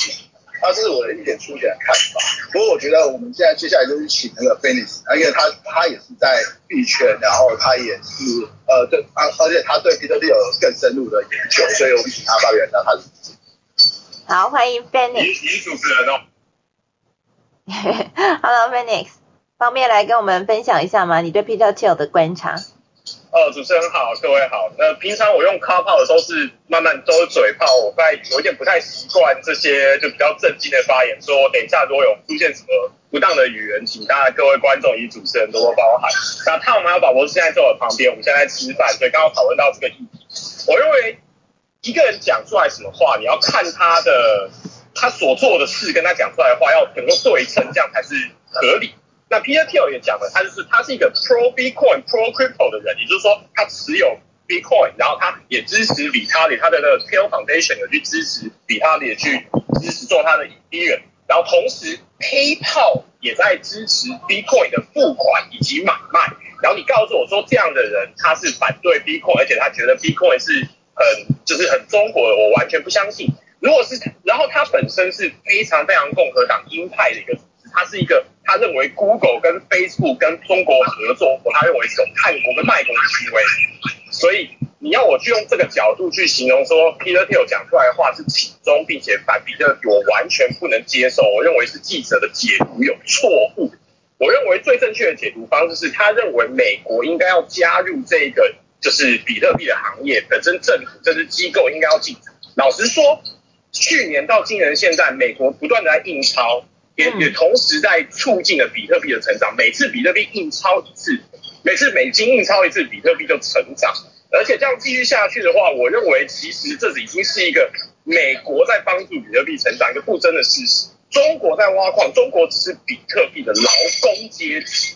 那这是我的一点粗浅的看法。不过我觉得我们现在接下来就是请那个 f i n i s 因为他他也是在币圈，然后他也是呃对，而而且他对比特币有更深入的研究，所以我们请他发表一下他的。
好，欢迎
Phoenix 女主持人哦。[LAUGHS]
Hello，Phoenix，方便来跟我们分享一下吗？你对 Peter Thiel 的观察？
呃，主持人好，各位好。那平常我用卡炮的时候是慢慢都是嘴炮，我在有一点不太习惯这些就比较正经的发言。说等一下如果有出现什么不当的语言，请大家各位观众以及主持人多多包涵。那汤姆还有宝博士现在在我旁边，我们现在在吃饭，所以刚刚讨论到这个议题。我认为一个人讲出来什么话，你要看他的他所做的事跟他讲出来的话要能够对称，这样才是合理。那 Peter Tiel 也讲了，他就是他是一个 pro Bitcoin pro crypto 的人，也就是说他持有 Bitcoin，然后他也支持比特币，他的那个 Thiel Foundation 有去支持比特币去支持做他的以太币，然后同时 PayPal 也在支持 Bitcoin 的付款以及买卖。然后你告诉我说这样的人他是反对 Bitcoin，而且他觉得 Bitcoin 是很就是很中国的，我完全不相信。如果是，然后他本身是非常非常共和党鹰派的一个。他是一个，他认为 Google 跟 Facebook 跟中国合作，他认为是种叛国跟卖国的行为。所以你要我去用这个角度去形容说，Peter Thiel 讲出来的话是其中并且反比特币，我完全不能接受。我认为是记者的解读有错误。我认为最正确的解读方式是他认为美国应该要加入这个就是比特币的行业，本身政府这支机构应该要进。老实说，去年到今年现在，美国不断的在印钞。也也同时在促进了比特币的成长。每次比特币印钞一次，每次美金印钞一次，比特币就成长。而且这样继续下去的话，我认为其实这已经是一个美国在帮助比特币成长一个不争的事实。中国在挖矿，中国只是比特币的劳工阶级，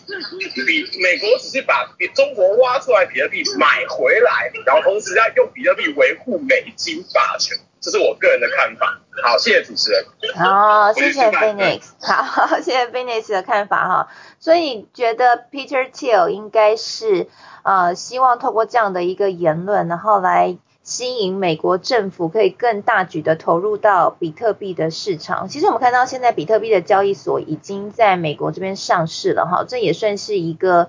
比美国只是把比中国挖出来比特币买回来，然后同时在用比特币维护美金霸权。这是我个人的看法。好，谢谢主持人。
好，谢谢 Phoenix。好，谢谢 Phoenix 的看法哈。所以觉得 Peter Thiel 应该是呃希望透过这样的一个言论，然后来吸引美国政府可以更大举的投入到比特币的市场。其实我们看到现在比特币的交易所已经在美国这边上市了哈，这也算是一个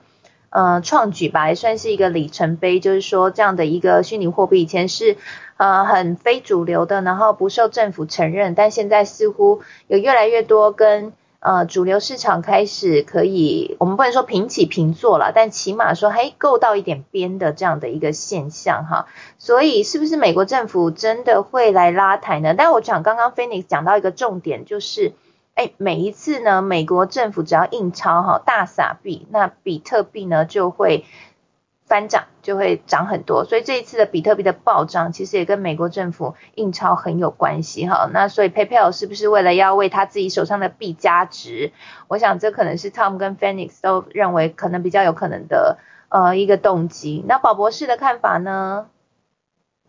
呃创举吧，也算是一个里程碑。就是说这样的一个虚拟货币以前是。呃，很非主流的，然后不受政府承认，但现在似乎有越来越多跟呃主流市场开始可以，我们不能说平起平坐了，但起码说嘿够到一点边的这样的一个现象哈。所以是不是美国政府真的会来拉台呢？但我想刚刚 Phoenix 讲到一个重点，就是哎，每一次呢，美国政府只要印钞哈，大撒币，那比特币呢就会。翻涨就会涨很多，所以这一次的比特币的暴涨，其实也跟美国政府印钞很有关系哈。那所以 PayPal 是不是为了要为他自己手上的币加值？我想这可能是 Tom 跟 Phoenix 都认为可能比较有可能的呃一个动机。那宝博士的看法呢？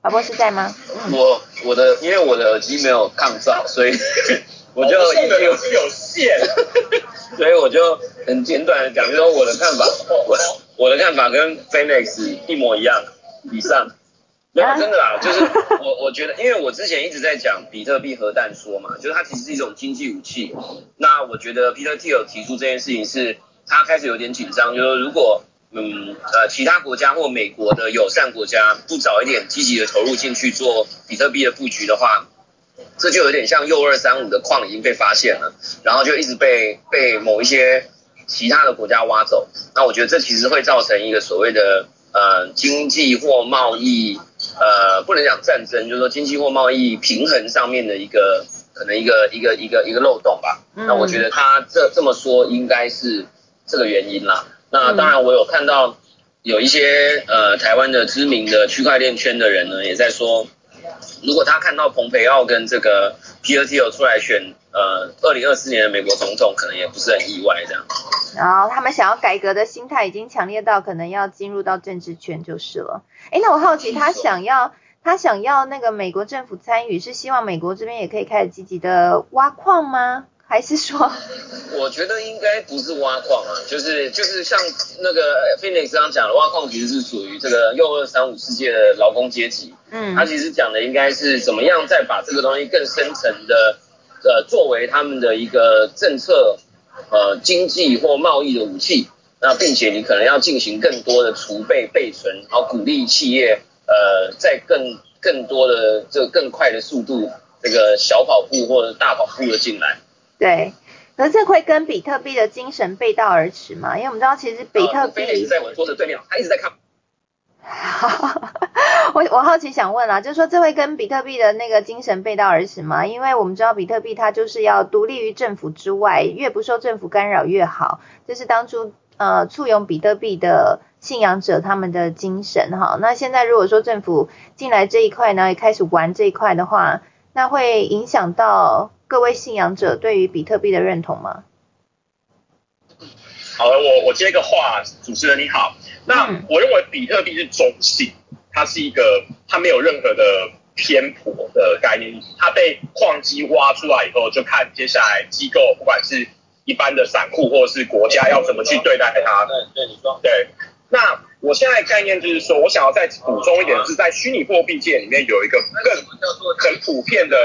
宝博士在吗？
我我的因为我的耳机没有抗噪，所以 [LAUGHS] 我就
一定有有线，[LAUGHS]
所以我就很简短的讲，就说我的看法。[LAUGHS] 我的看法跟 Phoenix 一模一样，以上，没有真的啦，就是我我觉得，因为我之前一直在讲比特币核弹说嘛，就是它其实是一种经济武器。那我觉得 Peter Thiel 提出这件事情是，他开始有点紧张，就是如果嗯呃其他国家或美国的友善国家不早一点积极的投入进去做比特币的布局的话，这就有点像铀二三五的矿已经被发现了，然后就一直被被某一些。其他的国家挖走，那我觉得这其实会造成一个所谓的呃经济或贸易呃不能讲战争，就是说经济或贸易平衡上面的一个可能一个一个一个一个漏洞吧。那我觉得他这这么说应该是这个原因啦。那当然我有看到有一些呃台湾的知名的区块链圈的人呢，也在说，如果他看到蓬佩奥跟这个 P R T O 出来选。呃，二零二四年的美国总统可能也不是很意外这样。
然后他们想要改革的心态已经强烈到可能要进入到政治圈就是了。哎，那我好奇他想要他想要那个美国政府参与，是希望美国这边也可以开始积极的挖矿吗？还是说？[LAUGHS]
我觉得应该不是挖矿啊，就是就是像那个 Phoenix 刚刚讲的，挖矿其实是属于这个右二三五世界的劳工阶级。嗯，他其实讲的应该是怎么样再把这个东西更深层的呃作为他们的一个政策呃经济或贸易的武器。那并且你可能要进行更多的储备备存，然后鼓励企业呃在更更多的这个更快的速度这个小跑步或者大跑步的进来。
对，可是这会跟比特币的精神背道而驰嘛？因为我们知道，其实比特币
一直在我桌子对面，他一直在看。[LAUGHS]
我我好奇想问啊，就是说这会跟比特币的那个精神背道而驰吗？因为我们知道比特币它就是要独立于政府之外，越不受政府干扰越好，这是当初呃簇拥比特币的信仰者他们的精神哈。那现在如果说政府进来这一块呢，也开始玩这一块的话，那会影响到。各位信仰者对于比特币的认同吗？
好了，我我接个话，主持人你好。那我认为比特币是中性，它是一个它没有任何的偏颇的概念。它被矿机挖出来以后，就看接下来机构，不管是一般的散户或者是国家，要怎么去对待它。
对对，你说。
对，那我现在概念就是说，我想要再补充一点，是在虚拟货币界里面有一个更很普遍的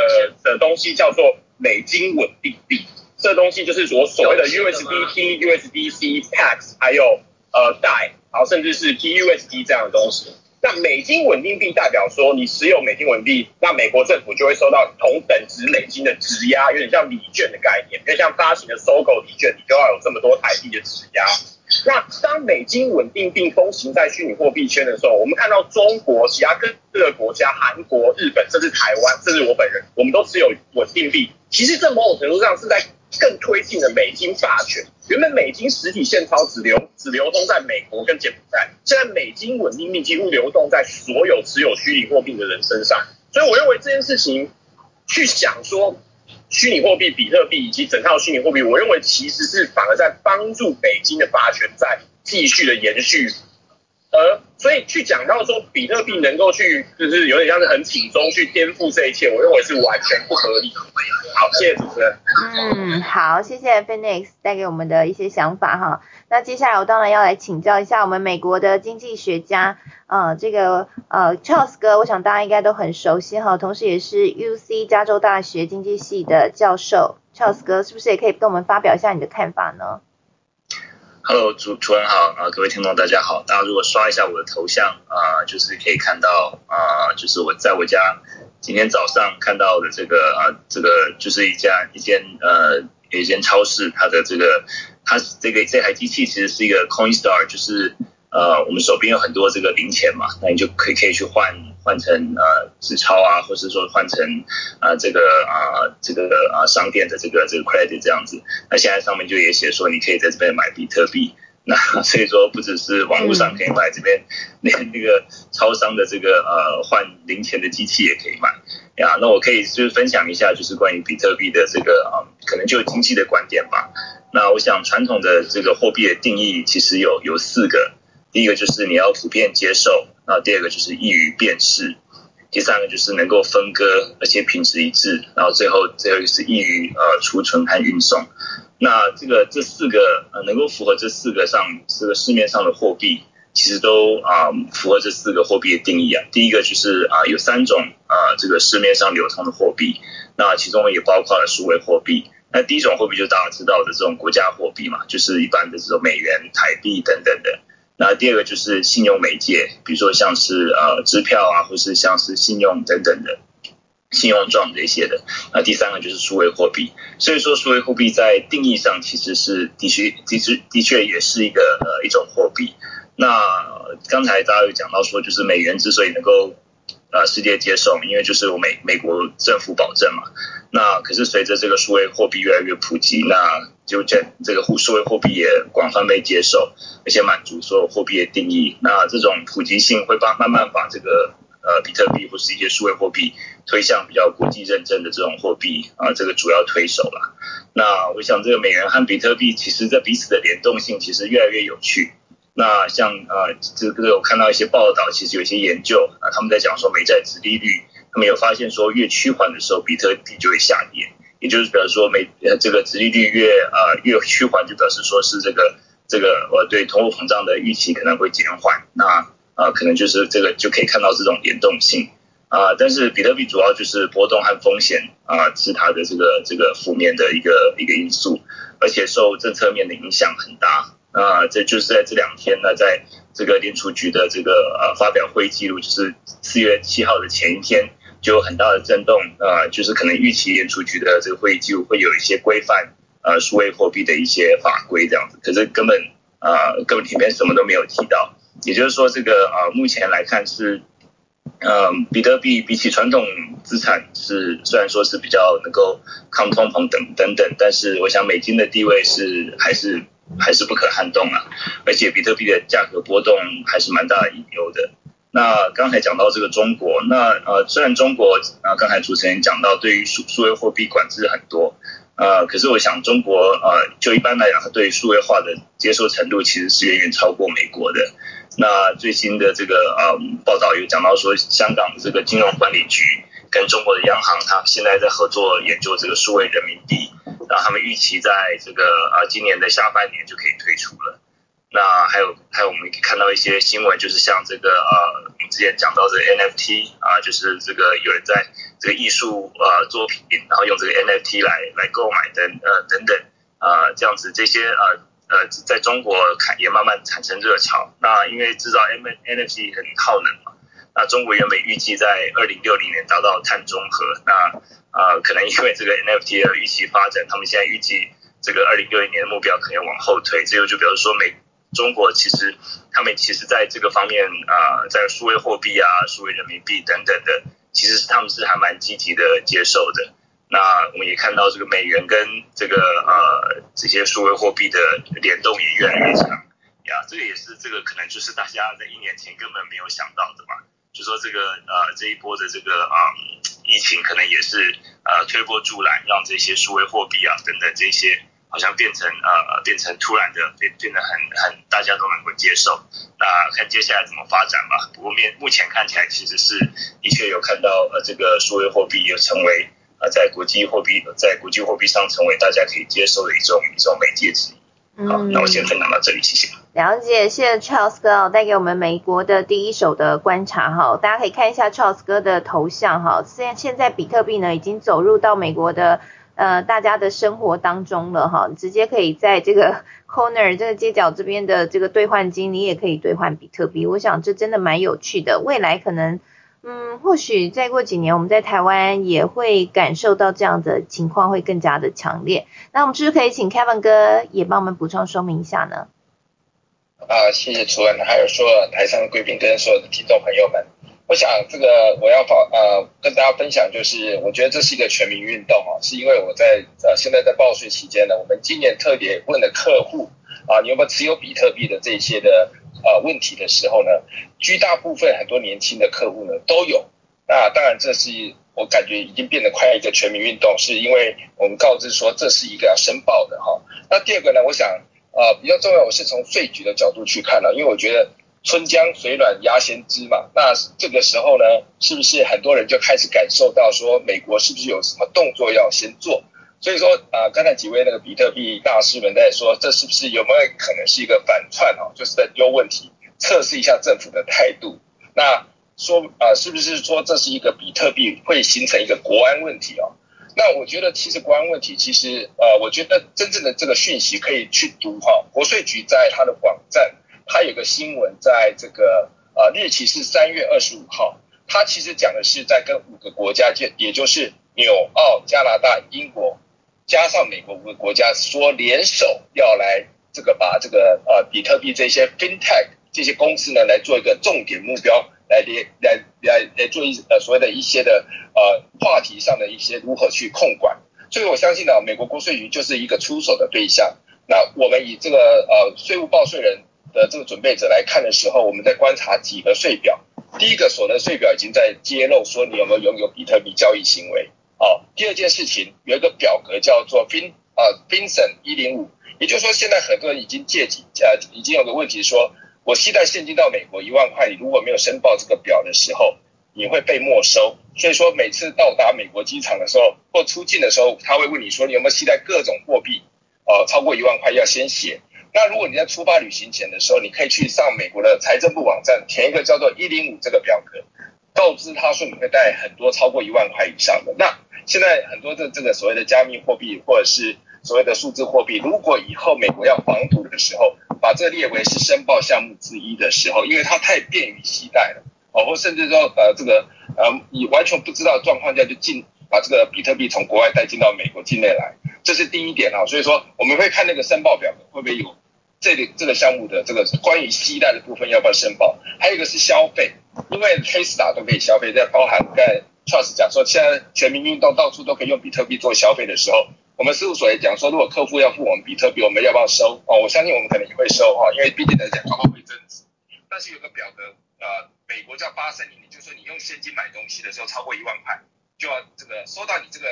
的东西，叫做。美金稳定币，这东西就是所所谓的 USDT、USDC、PAX，还有呃 DAI，然后甚至是 PUSD 这样的东西。那美金稳定币代表说，你持有美金稳定币，那美国政府就会收到同等值美金的质押，有点像礼券的概念，因为像发行的收购礼券，你就要有这么多台币的质押。那当美金稳定币风行在虚拟货币圈的时候，我们看到中国、其他各个国家、韩国、日本，甚至台湾，甚至我本人，我们都持有稳定币。其实这某种程度上是在更推进了美金霸权。原本美金实体现钞只流只流通在美国跟柬埔寨，现在美金稳定币几乎流动在所有持有虚拟货币的人身上。所以我认为这件事情，去想说。虚拟货币、比特币以及整套虚拟货币，我认为其实是反而在帮助北京的霸权在继续的延续，而所以去讲到说比特币能够去，就是有点像是很紧中去颠覆这一切，我认为是完全不合理的。好，谢谢主持人。
嗯，好，谢谢 Phoenix 带给我们的一些想法哈。那接下来我当然要来请教一下我们美国的经济学家，呃，这个呃 Charles 哥，我想大家应该都很熟悉哈，同时也是 UC 加州大学经济系的教授，Charles 哥是不是也可以跟我们发表一下你的看法呢
？Hello，主主人好啊，各位听众大家好，大家如果刷一下我的头像啊，就是可以看到啊，就是我在我家今天早上看到的这个啊，这个就是一家一间呃。有一间超市，它的这个，它这个这台机器其实是一个 Coinstar，就是呃，我们手边有很多这个零钱嘛，那你就可以可以去换换成呃纸钞啊，或是说换成啊这个啊这个啊商店的这个这个 credit 这样子。那现在上面就也写说，你可以在这边买比特币。[LAUGHS] 那所以说不只是网络上可以买，这边连 [LAUGHS] 那个超商的这个呃换零钱的机器也可以买呀。那我可以就是分享一下，就是关于比特币的这个啊，可能就经济的观点吧。那我想传统的这个货币的定义其实有有四个，第一个就是你要普遍接受，然后第二个就是易于辨识，第三个就是能够分割而且品质一致，然后最后最后就是易于呃储存和运送。那这个这四个呃能够符合这四个上这个市面上的货币，其实都啊符合这四个货币的定义啊。第一个就是啊有三种啊这个市面上流通的货币，那其中也包括了数位货币。那第一种货币就是大家知道的这种国家货币嘛，就是一般的这种美元、台币等等的。那第二个就是信用媒介，比如说像是呃支票啊，或是像是信用等等的。信用状这些的，那第三个就是数位货币。所以说，数位货币在定义上其实是的确，的确的确也是一个呃一种货币。那刚才大家有讲到说，就是美元之所以能够呃世界接受，因为就是我美美国政府保证嘛。那可是随着这个数位货币越来越普及，那就这这个数位货币也广泛被接受，而且满足所有货币的定义。那这种普及性会把慢慢把这个。呃比特币或是一些数位货币推向比较国际认证的这种货币啊，这个主要推手了。那我想这个美元和比特币其实在彼此的联动性其实越来越有趣。那像呃这个有看到一些报道，其实有一些研究啊，他们在讲说美债值利率，他们有发现说越趋缓的时候，比特币就会下跌。也就是表示说，美呃这个殖利率越呃越趋缓，就表示说是这个这个呃对通货膨胀的预期可能会减缓，那呃可能就是这个就可以看到这种联动性啊。但是比特币主要就是波动和风险啊是它的这个这个负面的一个一个因素，而且受政策面的影响很大啊。这就是在这两天呢，在这个联储局的这个呃发表会议记录，就是四月七号的前一天。就有很大的震动啊，就是可能预期联储局的这个会议记录会有一些规范呃数位货币的一些法规这样子，可是根本啊根本里面什么都没有提到，也就是说这个啊目前来看是嗯比特币比起传统资产是虽然说是比较能够抗通膨等等等，但是我想美金的地位是还是还是不可撼动啊，而且比特币的价格波动还是蛮大的隐忧的。那刚才讲到这个中国，那呃虽然中国啊刚才主持人讲到对于数数位货币管制很多，呃可是我想中国呃就一般来讲，它对数位化的接受程度其实是远远超过美国的。那最新的这个呃报道有讲到说，香港的这个金融管理局跟中国的央行，它现在在合作研究这个数位人民币，然后他们预期在这个呃今年的下半年就可以推出了。那还有还有，我们看到一些新闻，就是像这个呃，我们之前讲到的 NFT 啊，就是这个有人在这个艺术呃作品，然后用这个 NFT 来来购买等呃等等啊，这样子这些呃呃，在中国看也慢慢产生热潮。那因为制造 N NFT 很耗能嘛，那中国原本预计在二零六零年达到碳中和，那呃可能因为这个 [LAUGHS] NFT 的预期发展，他们现在预计这个二零六零年的目标可能要往后推。这个就比如说美。中国其实，他们其实在这个方面啊，在数位货币啊、数位人民币等等的，其实他们是还蛮积极的接受的。那我们也看到这个美元跟这个呃这些数位货币的联动也越来越强呀。这个也是这个可能就是大家在一年前根本没有想到的嘛。就说这个呃这一波的这个啊疫情可能也是呃推波助澜，让这些数位货币啊等等这些。好像变成呃变成突然的变变得很很大家都能够接受，那看接下来怎么发展吧。不过面目前看起来其实是的确有看到呃这个数位货币又成为呃在国际货币在国际货币上成为大家可以接受的一种一种媒介之一。好，那我先分享到这里，谢谢。
了解，谢谢 Charles 哥带给我们美国的第一手的观察哈，大家可以看一下 Charles 哥的头像哈，现现在比特币呢已经走入到美国的。呃，大家的生活当中了哈，直接可以在这个 [LAUGHS] corner 这个街角这边的这个兑换机，你也可以兑换比特币。我想这真的蛮有趣的，未来可能，嗯，或许再过几年，我们在台湾也会感受到这样的情况会更加的强烈。那我们是不是可以请 Kevin 哥也帮我们补充说明一下呢？
啊，谢谢主任，还有说台上的贵宾跟所有的听众朋友们。我想这个我要发呃跟大家分享，就是我觉得这是一个全民运动啊，是因为我在呃现在在报税期间呢，我们今年特别问的客户啊，你有没有持有比特币的这些的呃问题的时候呢，绝大部分很多年轻的客户呢都有。那当然这是我感觉已经变得快一个全民运动，是因为我们告知说这是一个要申报的哈。那第二个呢，我想呃比较重要，我是从税局的角度去看了，因为我觉得。春江水暖鸭先知嘛，那这个时候呢，是不是很多人就开始感受到说，美国是不是有什么动作要先做？所以说啊，刚才几位那个比特币大师们在说，这是不是有没有可能是一个反串哈？就是在丢问题，测试一下政府的态度。那说啊，是不是说这是一个比特币会形成一个国安问题哦？那我觉得其实国安问题，其实呃，我觉得真正的这个讯息可以去读哈，国税局在它的网站。它有个新闻，在这个呃日期是三月二十五号，它其实讲的是在跟五个国家，就也就是纽澳、加拿大、英国加上美国五个国家说联手要来这个把这个呃比特币这些 FinTech 这些公司呢来做一个重点目标，来连来来来做一呃所谓的一些的呃话题上的一些如何去控管，所以我相信呢，美国国税局就是一个出手的对象。那我们以这个呃税务报税人。的这个准备者来看的时候，我们在观察几个税表。第一个所得税表已经在揭露说你有没有拥有比特币交易行为。哦，第二件事情有一个表格叫做 Fin 啊 f i n s o n 一零五，也就是说现在很多人已经借机呃已经有个问题说，我携带现金到美国一万块，你如果没有申报这个表的时候，你会被没收。所以说每次到达美国机场的时候或出境的时候，他会问你说你有没有携带各种货币，呃超过一万块要先写。那如果你在出发旅行前的时候，你可以去上美国的财政部网站填一个叫做一零五这个表格，告知他说你会带很多超过一万块以上的。那现在很多的这个所谓的加密货币或者是所谓的数字货币，如果以后美国要防堵的时候，把这列为是申报项目之一的时候，因为它太便于携带了，哦，或甚至说呃这个呃你完全不知道状况下就进把这个比特币从国外带进到美国境内来。这是第一点啊，所以说我们会看那个申报表格会不会有这里这个项目的这个关于期待的部分要不要申报，还有一个是消费，因为黑斯达都可以消费，在包含在 Trust 讲说现在全民运动到处都可以用比特币做消费的时候，我们事务所也讲说，如果客户要付我们比特币，我们要不要收？哦，我相信我们可能也会收哈，因为毕竟来讲刚好会增值。但是有个表格，呃，美国叫八三零，就是说你用现金买东西的时候超过一万块，就要这个收到你这个。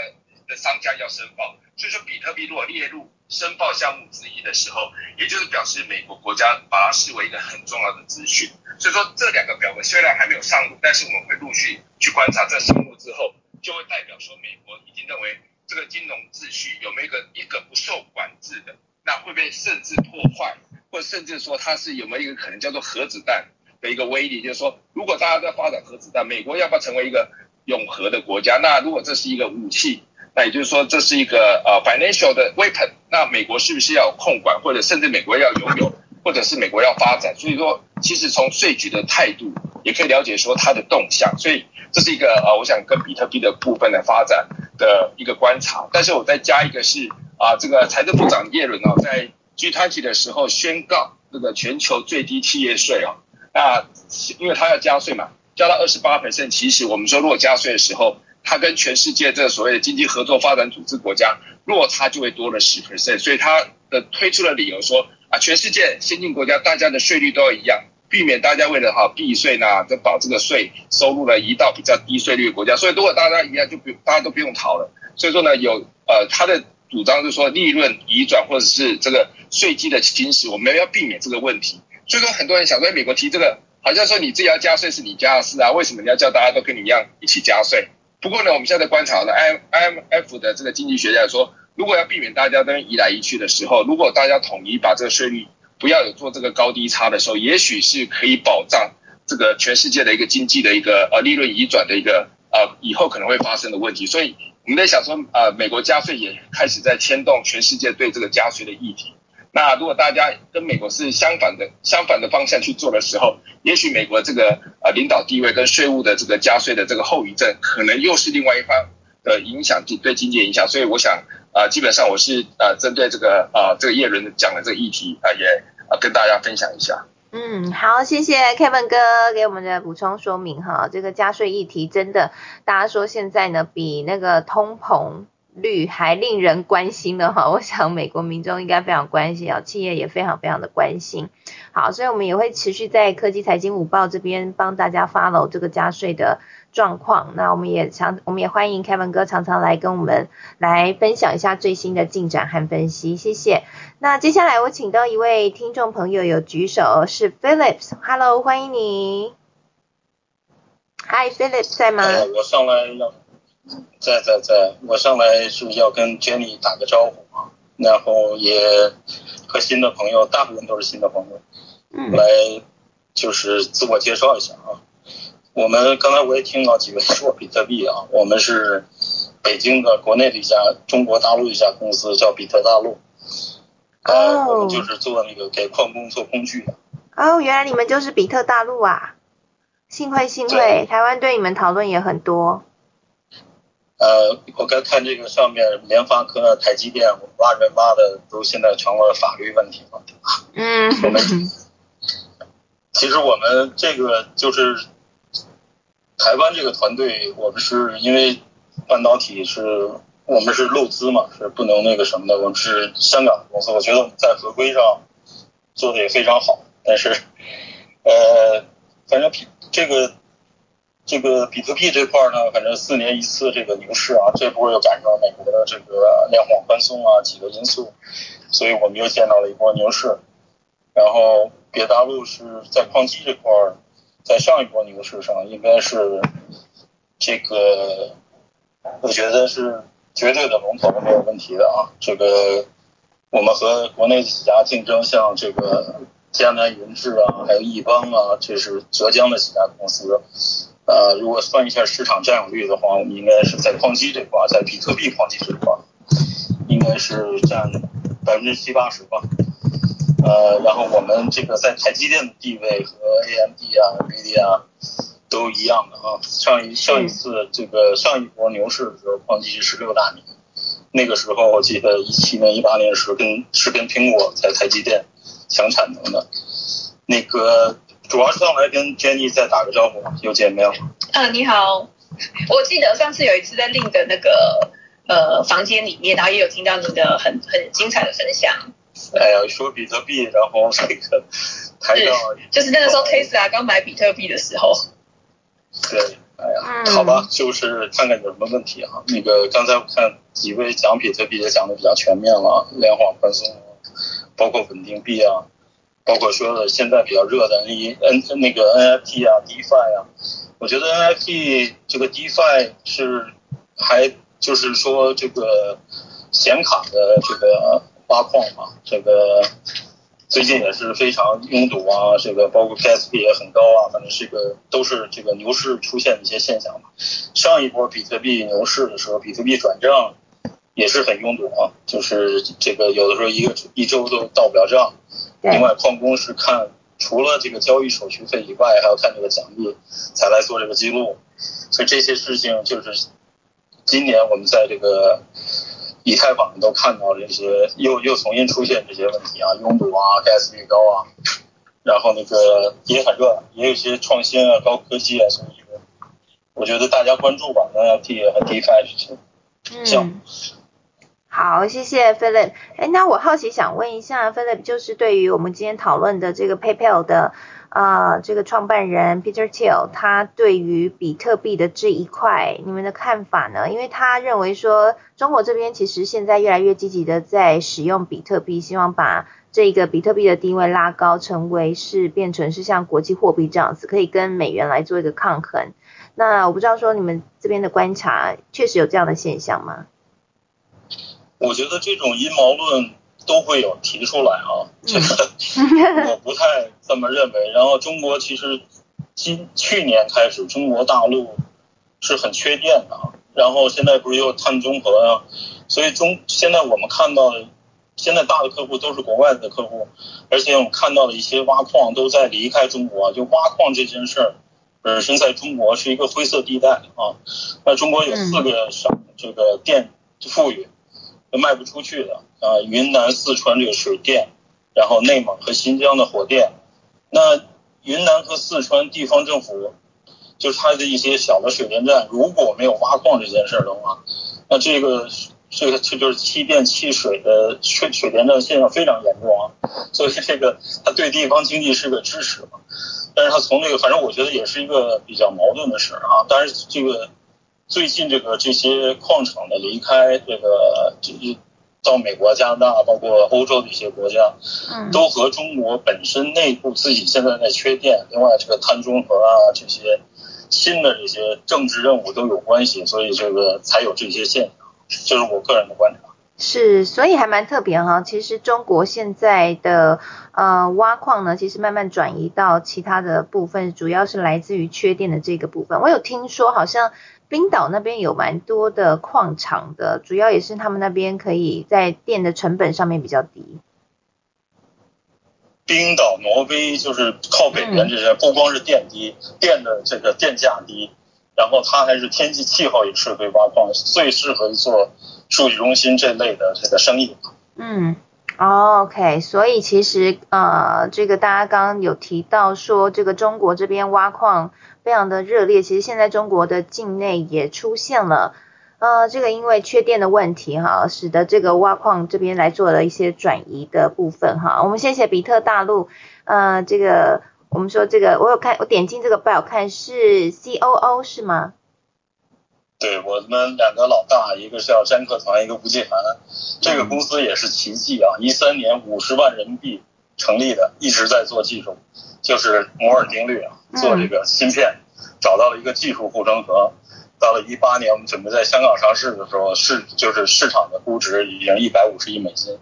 的商家要申报，所以说比特币如果列入申报项目之一的时候，也就是表示美国国家把它视为一个很重要的资讯。所以说这两个表格虽然还没有上路，但是我们会陆续去观察这上路之后，就会代表说美国已经认为这个金融秩序有没有一个一个不受管制的，那会不会甚至破坏，或甚至说它是有没有一个可能叫做核子弹的一个威力？就是说，如果大家在发展核子弹，美国要不要成为一个永和的国家？那如果这是一个武器？那也就是说，这是一个呃 financial 的 weapon，那美国是不是要控管，或者甚至美国要拥有，或者是美国要发展？所以说，其实从税局的态度也可以了解说它的动向。所以这是一个呃，我想跟比特币的部分的发展的一个观察。但是我再加一个是啊，这个财政部长耶伦哦，在 G20 的时候宣告这个全球最低企业税哦，那因为他要加税嘛，加到二十八 percent，其实我们说如果加税的时候。它跟全世界这个所谓的经济合作发展组织国家落差就会多了十 percent，所以它的推出的理由说啊，全世界先进国家大家的税率都要一样，避免大家为了哈避税呢，就把这个税收入呢移到比较低税率的国家。所以如果大家一样，就不大家都不用逃了。所以说呢，有呃他的主张就是说利润移转或者是这个税基的侵蚀，我们要避免这个问题。所以说很多人想在美国提这个，好像说你自己要加税是你家的事啊，为什么你要叫大家都跟你一样一起加税？不过呢，我们现在观察呢，I M F 的这个经济学家说，如果要避免大家都移来移去的时候，如果大家统一把这个税率不要有做这个高低差的时候，也许是可以保障这个全世界的一个经济的一个呃利润移转的一个呃以后可能会发生的问题。所以我们在想说，呃，美国加税也开始在牵动全世界对这个加税的议题。那如果大家跟美国是相反的相反的方向去做的时候，也许美国这个呃领导地位跟税务的这个加税的这个后遗症，可能又是另外一方的影响对经济影响。所以我想啊，基本上我是呃针对这个啊这个叶伦讲的这个议题啊，也啊跟大家分享一下。
嗯，好，谢谢 Kevin 哥给我们的补充说明哈。这个加税议题真的，大家说现在呢比那个通膨。率还令人关心的哈，[LAUGHS] 我想美国民众应该非常关心啊，企业也非常非常的关心。好，所以我们也会持续在科技财经午报这边帮大家 follow 这个加税的状况。那我们也常，我们也欢迎 Kevin 哥常常来跟我们来分享一下最新的进展和分析，谢谢。那接下来我请到一位听众朋友有举手，是 Phillips，Hello，欢迎你。Hi，Phillips 在吗？
我上来要。在在在，我上来是要跟 Jenny 打个招呼啊，然后也和新的朋友，大部分都是新的朋友，嗯来就是自我介绍一下啊。我们刚才我也听到几位说比特币啊，我们是北京的国内的一家中国大陆一家公司叫比特大陆，呃，我们就是做那个给矿工做工具的。
哦，原来你们就是比特大陆啊，幸会幸会，台湾对你们讨论也很多。
呃，我刚看这个上面，联发科、台积电，挖人挖的都现在成了法律问题了，对吧？嗯。我们 [LAUGHS] 其实我们这个就是台湾这个团队，我们是因为半导体是我们是漏资嘛，是不能那个什么的。我们是香港的公司，我觉得我们在合规上做的也非常好，但是呃，反正这个这个比特币这块呢，反正四年一次这个牛市啊，这波又赶上美国的这个量化宽松啊几个因素，所以我们又见到了一波牛市。然后别大陆是在矿机这块，在上一波牛市上应该是这个，我觉得是绝对的龙头没有问题的啊。这个我们和国内几家竞争，像这个江南云智啊，还有易邦啊，这是浙江的几家公司。呃，如果算一下市场占有率的话，我们应该是在矿机这块，在比特币矿机这块，应该是占百分之七八十吧。呃，然后我们这个在台积电的地位和 AMD 啊、NVIDIA 都一样的啊。上一上一次这个上一波牛市的时候，矿机是六纳米，那个时候我记得一七年、一八年是跟是跟苹果在台积电抢产能的。那个主要是上来跟 Jenny 再打个招呼，又见面了。
嗯，你好，我记得上次有一次在令的那个呃房间里面，然后也有听到你的很很精彩的分享。
哎呀，说比特币，然后这个台上
就是那个时候，Tesla 刚买比特币的时候。
对，哎呀，好吧，就是看看有什么问题哈。那个刚才我看几位讲比特币也讲的比较全面了，量化宽松，包括稳定币啊，包括说的现在比较热的那 N 那个 NFT 啊，DeFi 啊，我觉得 NFT 这个 DeFi 是还就是说这个显卡的这个。挖矿嘛，这个最近也是非常拥堵啊，这个包括 KSP 也很高啊，反正是个都是这个牛市出现的一些现象嘛。上一波比特币牛市的时候，比特币转正也是很拥堵啊，就是这个有的时候一个一周都到不了账。另外，矿工是看除了这个交易手续费以外，还要看这个奖励才来做这个记录，所以这些事情就是今年我们在这个。以太坊都看到这些，又又重新出现这些问题啊，拥堵啊，gas 率高啊，然后那个也很热，也有一些创新啊，高科技啊，所以我觉得大家关注吧，NFT 和 DeFi 这些项目。
好，谢谢 Philip。哎，那我好奇想问一下 Philip，就是对于我们今天讨论的这个 PayPal 的。啊，这个创办人 Peter Thiel 他对于比特币的这一块，你们的看法呢？因为他认为说，中国这边其实现在越来越积极的在使用比特币，希望把这个比特币的地位拉高，成为是变成是像国际货币这样子，可以跟美元来做一个抗衡。那我不知道说你们这边的观察，确实有这样的现象吗？
我觉得这种阴谋论。都会有提出来啊，这个 [LAUGHS] 我不太这么认为。然后中国其实今去年开始，中国大陆是很缺电的，然后现在不是又碳中和啊，所以中现在我们看到的，现在大的客户都是国外的客户，而且我们看到的一些挖矿都在离开中国，就挖矿这件事儿本身在中国是一个灰色地带啊。那中国有四个省这个电富裕。卖不出去的。啊，云南、四川这个水电，然后内蒙和新疆的火电，那云南和四川地方政府，就是它的一些小的水电站，如果没有挖矿这件事的话，那这个这个这就是气电气水的水水电站现象非常严重啊，所以这个它对地方经济是个支持嘛，但是它从这个反正我觉得也是一个比较矛盾的事啊，但是这个。最近这个这些矿场的离开，这个这到美国、加拿大，包括欧洲的一些国家，嗯都和中国本身内部自己现在在缺电，另外这个碳中和啊这些新的这些政治任务都有关系，所以这个才有这些现象，这是我个人的观察。
是，所以还蛮特别哈。其实中国现在的呃挖矿呢，其实慢慢转移到其他的部分，主要是来自于缺电的这个部分。我有听说好像。冰岛那边有蛮多的矿场的，主要也是他们那边可以在电的成本上面比较低。
冰岛、挪威就是靠北边这些，不光是电低，电的这个电价低，然后它还是天气气候也适合挖矿，最适合做数据中心这类的这个生意。
嗯，OK，所以其实呃，这个大家刚刚有提到说，这个中国这边挖矿。非常的热烈，其实现在中国的境内也出现了，呃，这个因为缺电的问题哈，使得这个挖矿这边来做了一些转移的部分哈。我们先写比特大陆，呃，这个我们说这个，我有看，我点进这个 bio 看是 COO 是吗？
对我们两个老大，一个叫詹克团，一个吴继凡。这个公司也是奇迹啊！一三年五十万人民币成立的，一直在做技术，就是摩尔定律啊，做这个芯片，找到了一个技术护城河。到了一八年，我们准备在香港上市的时候，市就是市场的估值已经一百五十亿美金。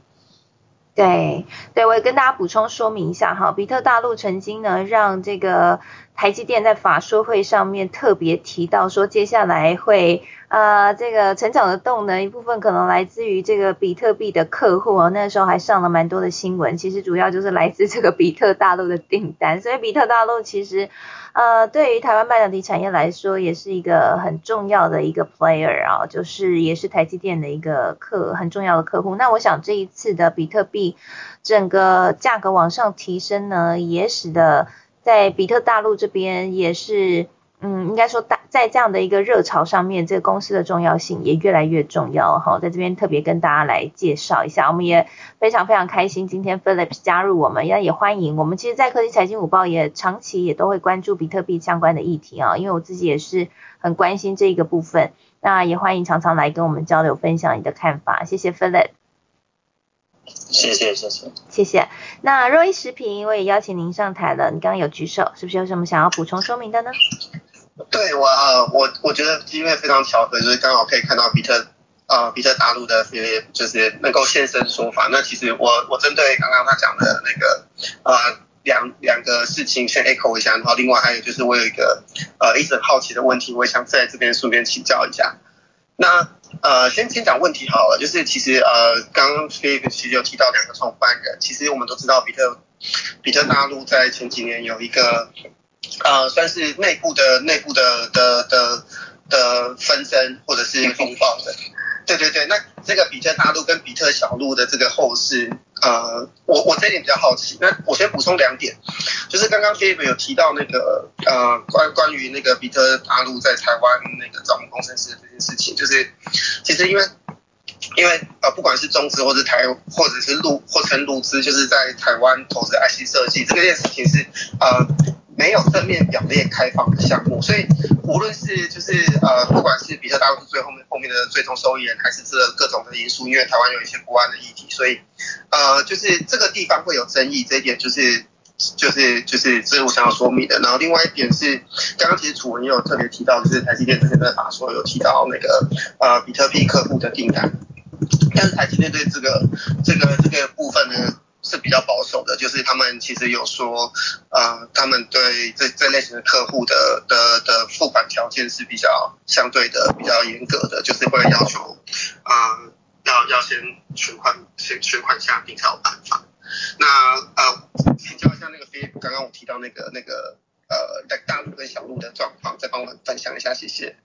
对，对我也跟大家补充说明一下哈，比特大陆曾经呢让这个台积电在法说会上面特别提到说，接下来会呃这个成长的动能一部分可能来自于这个比特币的客户哦，那时候还上了蛮多的新闻，其实主要就是来自这个比特大陆的订单，所以比特大陆其实。呃，对于台湾半导体产业来说，也是一个很重要的一个 player 啊，就是也是台积电的一个客很重要的客户。那我想这一次的比特币整个价格往上提升呢，也使得在比特大陆这边也是。嗯，应该说大在这样的一个热潮上面，这个公司的重要性也越来越重要哈。在这边特别跟大家来介绍一下，我们也非常非常开心，今天 Phillips 加入我们，也也欢迎我们。其实，在科技财经午报也长期也都会关注比特币相关的议题啊，因为我自己也是很关心这一个部分。那也欢迎常常来跟我们交流分享你的看法，谢谢 Phillips。
谢谢谢谢
谢谢。那若一食品我也邀请您上台了，你刚刚有举手，是不是有什么想要补充说明的呢？
对我啊，我我觉得因为非常巧合，就是刚好可以看到比特啊，比特大陆的就是能够现身说法。那其实我我针对刚刚他讲的那个呃两两个事情先 echo 一下，然后另外还有就是我有一个呃一直很好奇的问题，我也想在这边顺便请教一下。那呃先先讲问题好了，就是其实呃刚刚其实有提到两个创办人，其实我们都知道比特比特大陆在前几年有一个。呃，算是内部的内部的的的的分身或者是风暴的，对对对。那这个比特大陆跟比特小路的这个后事，呃，我我这一点比较好奇。那我先补充两点，就是刚刚菲比有提到那个呃关关于那个比特大陆在台湾那个招募工程师这件事情，就是其实因为因为呃不管是中资或者台或者是陆或成陆资，就是在台湾投资 IC 设计这件事情是呃。没有正面表列开放的项目，所以无论是就是呃，不管是比特大陆最后面后面的最终受益人，还是这各种的因素，因为台湾有一些不安的议题，所以呃，就是这个地方会有争议，这一点就是就是就是这是我想要说明的。然后另外一点是，刚刚其实楚文也有特别提到，就是台积电之前在法说有提到那个呃比特币客户的订单，但是台积电对这个这个这个部分呢？是比较保守的，就是他们其实有说，呃，他们对这这类型的客户的的的付款条件是比较相对的比较严格的，就是会要求，呃，要要先存款先存款下定才有办法。那呃，请教一下那个飞，刚刚我提到那个那个呃，在大陆跟小陆的状况，再帮我们分享一下，谢谢。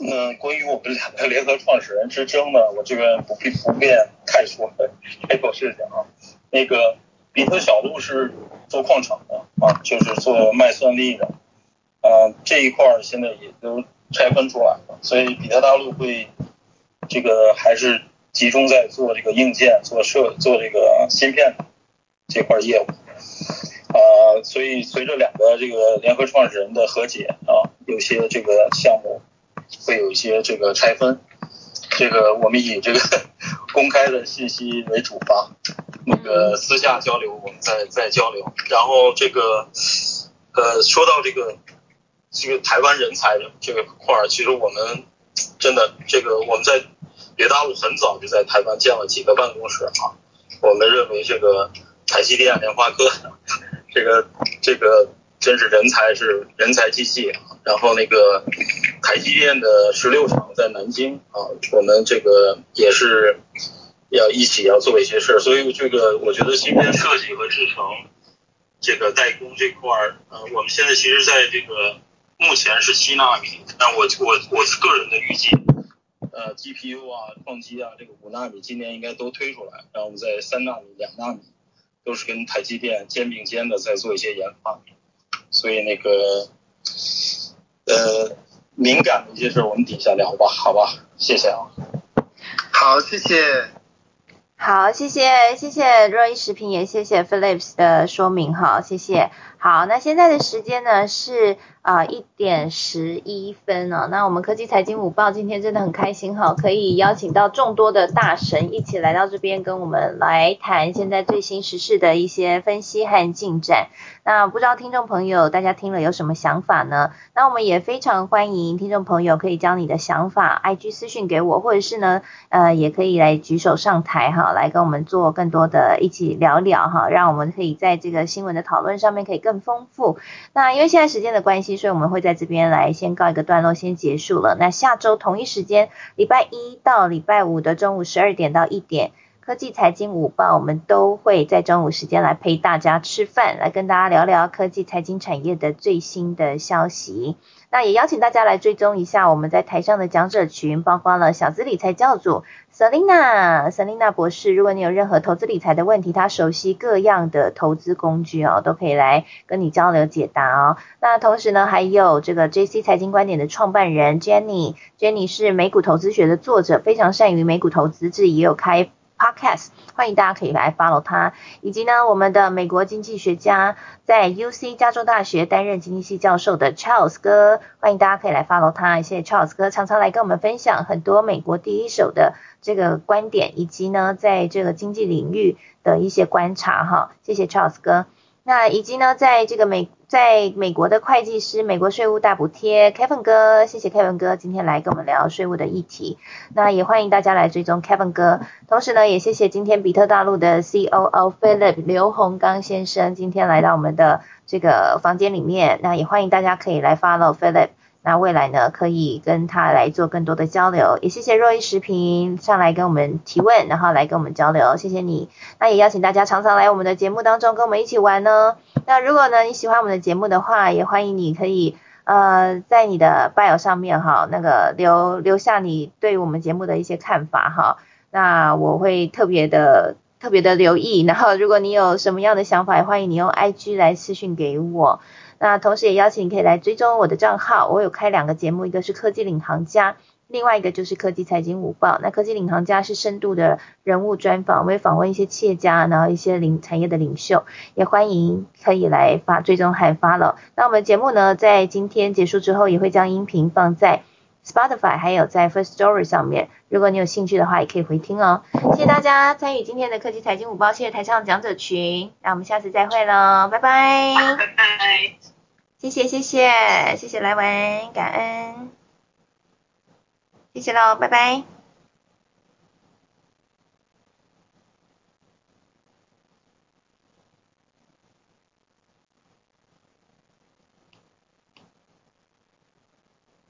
嗯，关于我们两个联合创始人之争呢，我这边不必不便太说太多事情啊。那个比特小路是做矿场的啊，就是做卖算力的，啊这一块儿现在也都拆分出来了，所以比特大陆会这个还是集中在做这个硬件、做设、做这个芯片这块业务。啊，所以随着两个这个联合创始人的和解啊，有些这个项目。会有一些这个拆分，这个我们以这个 [LAUGHS] 公开的信息为主吧，那个私下交流我们再再交流。然后这个呃说到这个这个台湾人才的这个块儿，其实我们真的这个我们在别大陆很早就在台湾建了几个办公室啊。我们认为这个台积电、联发科这个这个真是人才是人才济济啊。然后那个台积电的十六厂在南京啊，我们这个也是要一起要做一些事儿，所以这个我觉得芯片设计和制成这个代工这块儿，呃，我们现在其实在这个目前是七纳米，但我我我个人的预计，呃，GPU 啊、矿机啊，这个五纳米今年应该都推出来，然后我们在三纳米、两纳米都是跟台积电肩并肩的在做一些研发，所以那个。呃，敏感的一些事我们底下聊吧，好吧，谢谢啊。
好，谢谢。
好，谢谢谢谢若一食品，也谢谢 Philips 的说明哈，谢谢。好，那现在的时间呢是。啊，一点十一分哦。那我们科技财经午报今天真的很开心哈，可以邀请到众多的大神一起来到这边跟我们来谈现在最新时事的一些分析和进展。那不知道听众朋友大家听了有什么想法呢？那我们也非常欢迎听众朋友可以将你的想法 IG 私讯给我，或者是呢，呃，也可以来举手上台哈，来跟我们做更多的一起聊聊哈，让我们可以在这个新闻的讨论上面可以更更丰富。那因为现在时间的关系。所以我们会在这边来先告一个段落，先结束了。那下周同一时间，礼拜一到礼拜五的中午十二点到一点，科技财经午报，我们都会在中午时间来陪大家吃饭，来跟大家聊聊科技财经产业的最新的消息。那也邀请大家来追踪一下我们在台上的讲者群，包括了小资理财教主 Selina，Selina 博士。如果你有任何投资理财的问题，他熟悉各样的投资工具哦，都可以来跟你交流解答哦。那同时呢，还有这个 JC 财经观点的创办人 Jenny，Jenny 是美股投资学的作者，非常善于美股投资，自己也有开。Podcast，欢迎大家可以来 follow 他，以及呢，我们的美国经济学家在 UC 加州大学担任经济系教授的 Charles 哥，欢迎大家可以来 follow 他，谢谢 Charles 哥常常来跟我们分享很多美国第一手的这个观点，以及呢，在这个经济领域的一些观察哈，谢谢 Charles 哥。那以及呢，在这个美在美国的会计师，美国税务大补贴，Kevin 哥，谢谢 Kevin 哥今天来跟我们聊税务的议题。那也欢迎大家来追踪 Kevin 哥，同时呢，也谢谢今天比特大陆的 COO Philip 刘洪刚先生今天来到我们的这个房间里面。那也欢迎大家可以来 follow Philip。那未来呢，可以跟他来做更多的交流，也谢谢若一食品上来跟我们提问，然后来跟我们交流，谢谢你。那也邀请大家常常来我们的节目当中跟我们一起玩呢。那如果呢你喜欢我们的节目的话，也欢迎你可以呃在你的 bio 上面哈，那个留留下你对我们节目的一些看法哈。那我会特别的特别的留意，然后如果你有什么样的想法，也欢迎你用 IG 来私讯给我。那同时也邀请你可以来追踪我的账号，我有开两个节目，一个是科技领航家，另外一个就是科技财经午报。那科技领航家是深度的人物专访，我会访问一些企业家，然后一些领产业的领袖，也欢迎可以来发追踪海发了。那我们节目呢，在今天结束之后，也会将音频放在 Spotify 还有在 First Story 上面，如果你有兴趣的话，也可以回听哦。谢谢大家参与今天的科技财经午报，谢谢台上讲者群，那我们下次再会喽，拜拜。
拜拜。
谢谢谢谢谢谢来文，感恩，谢谢喽，拜拜。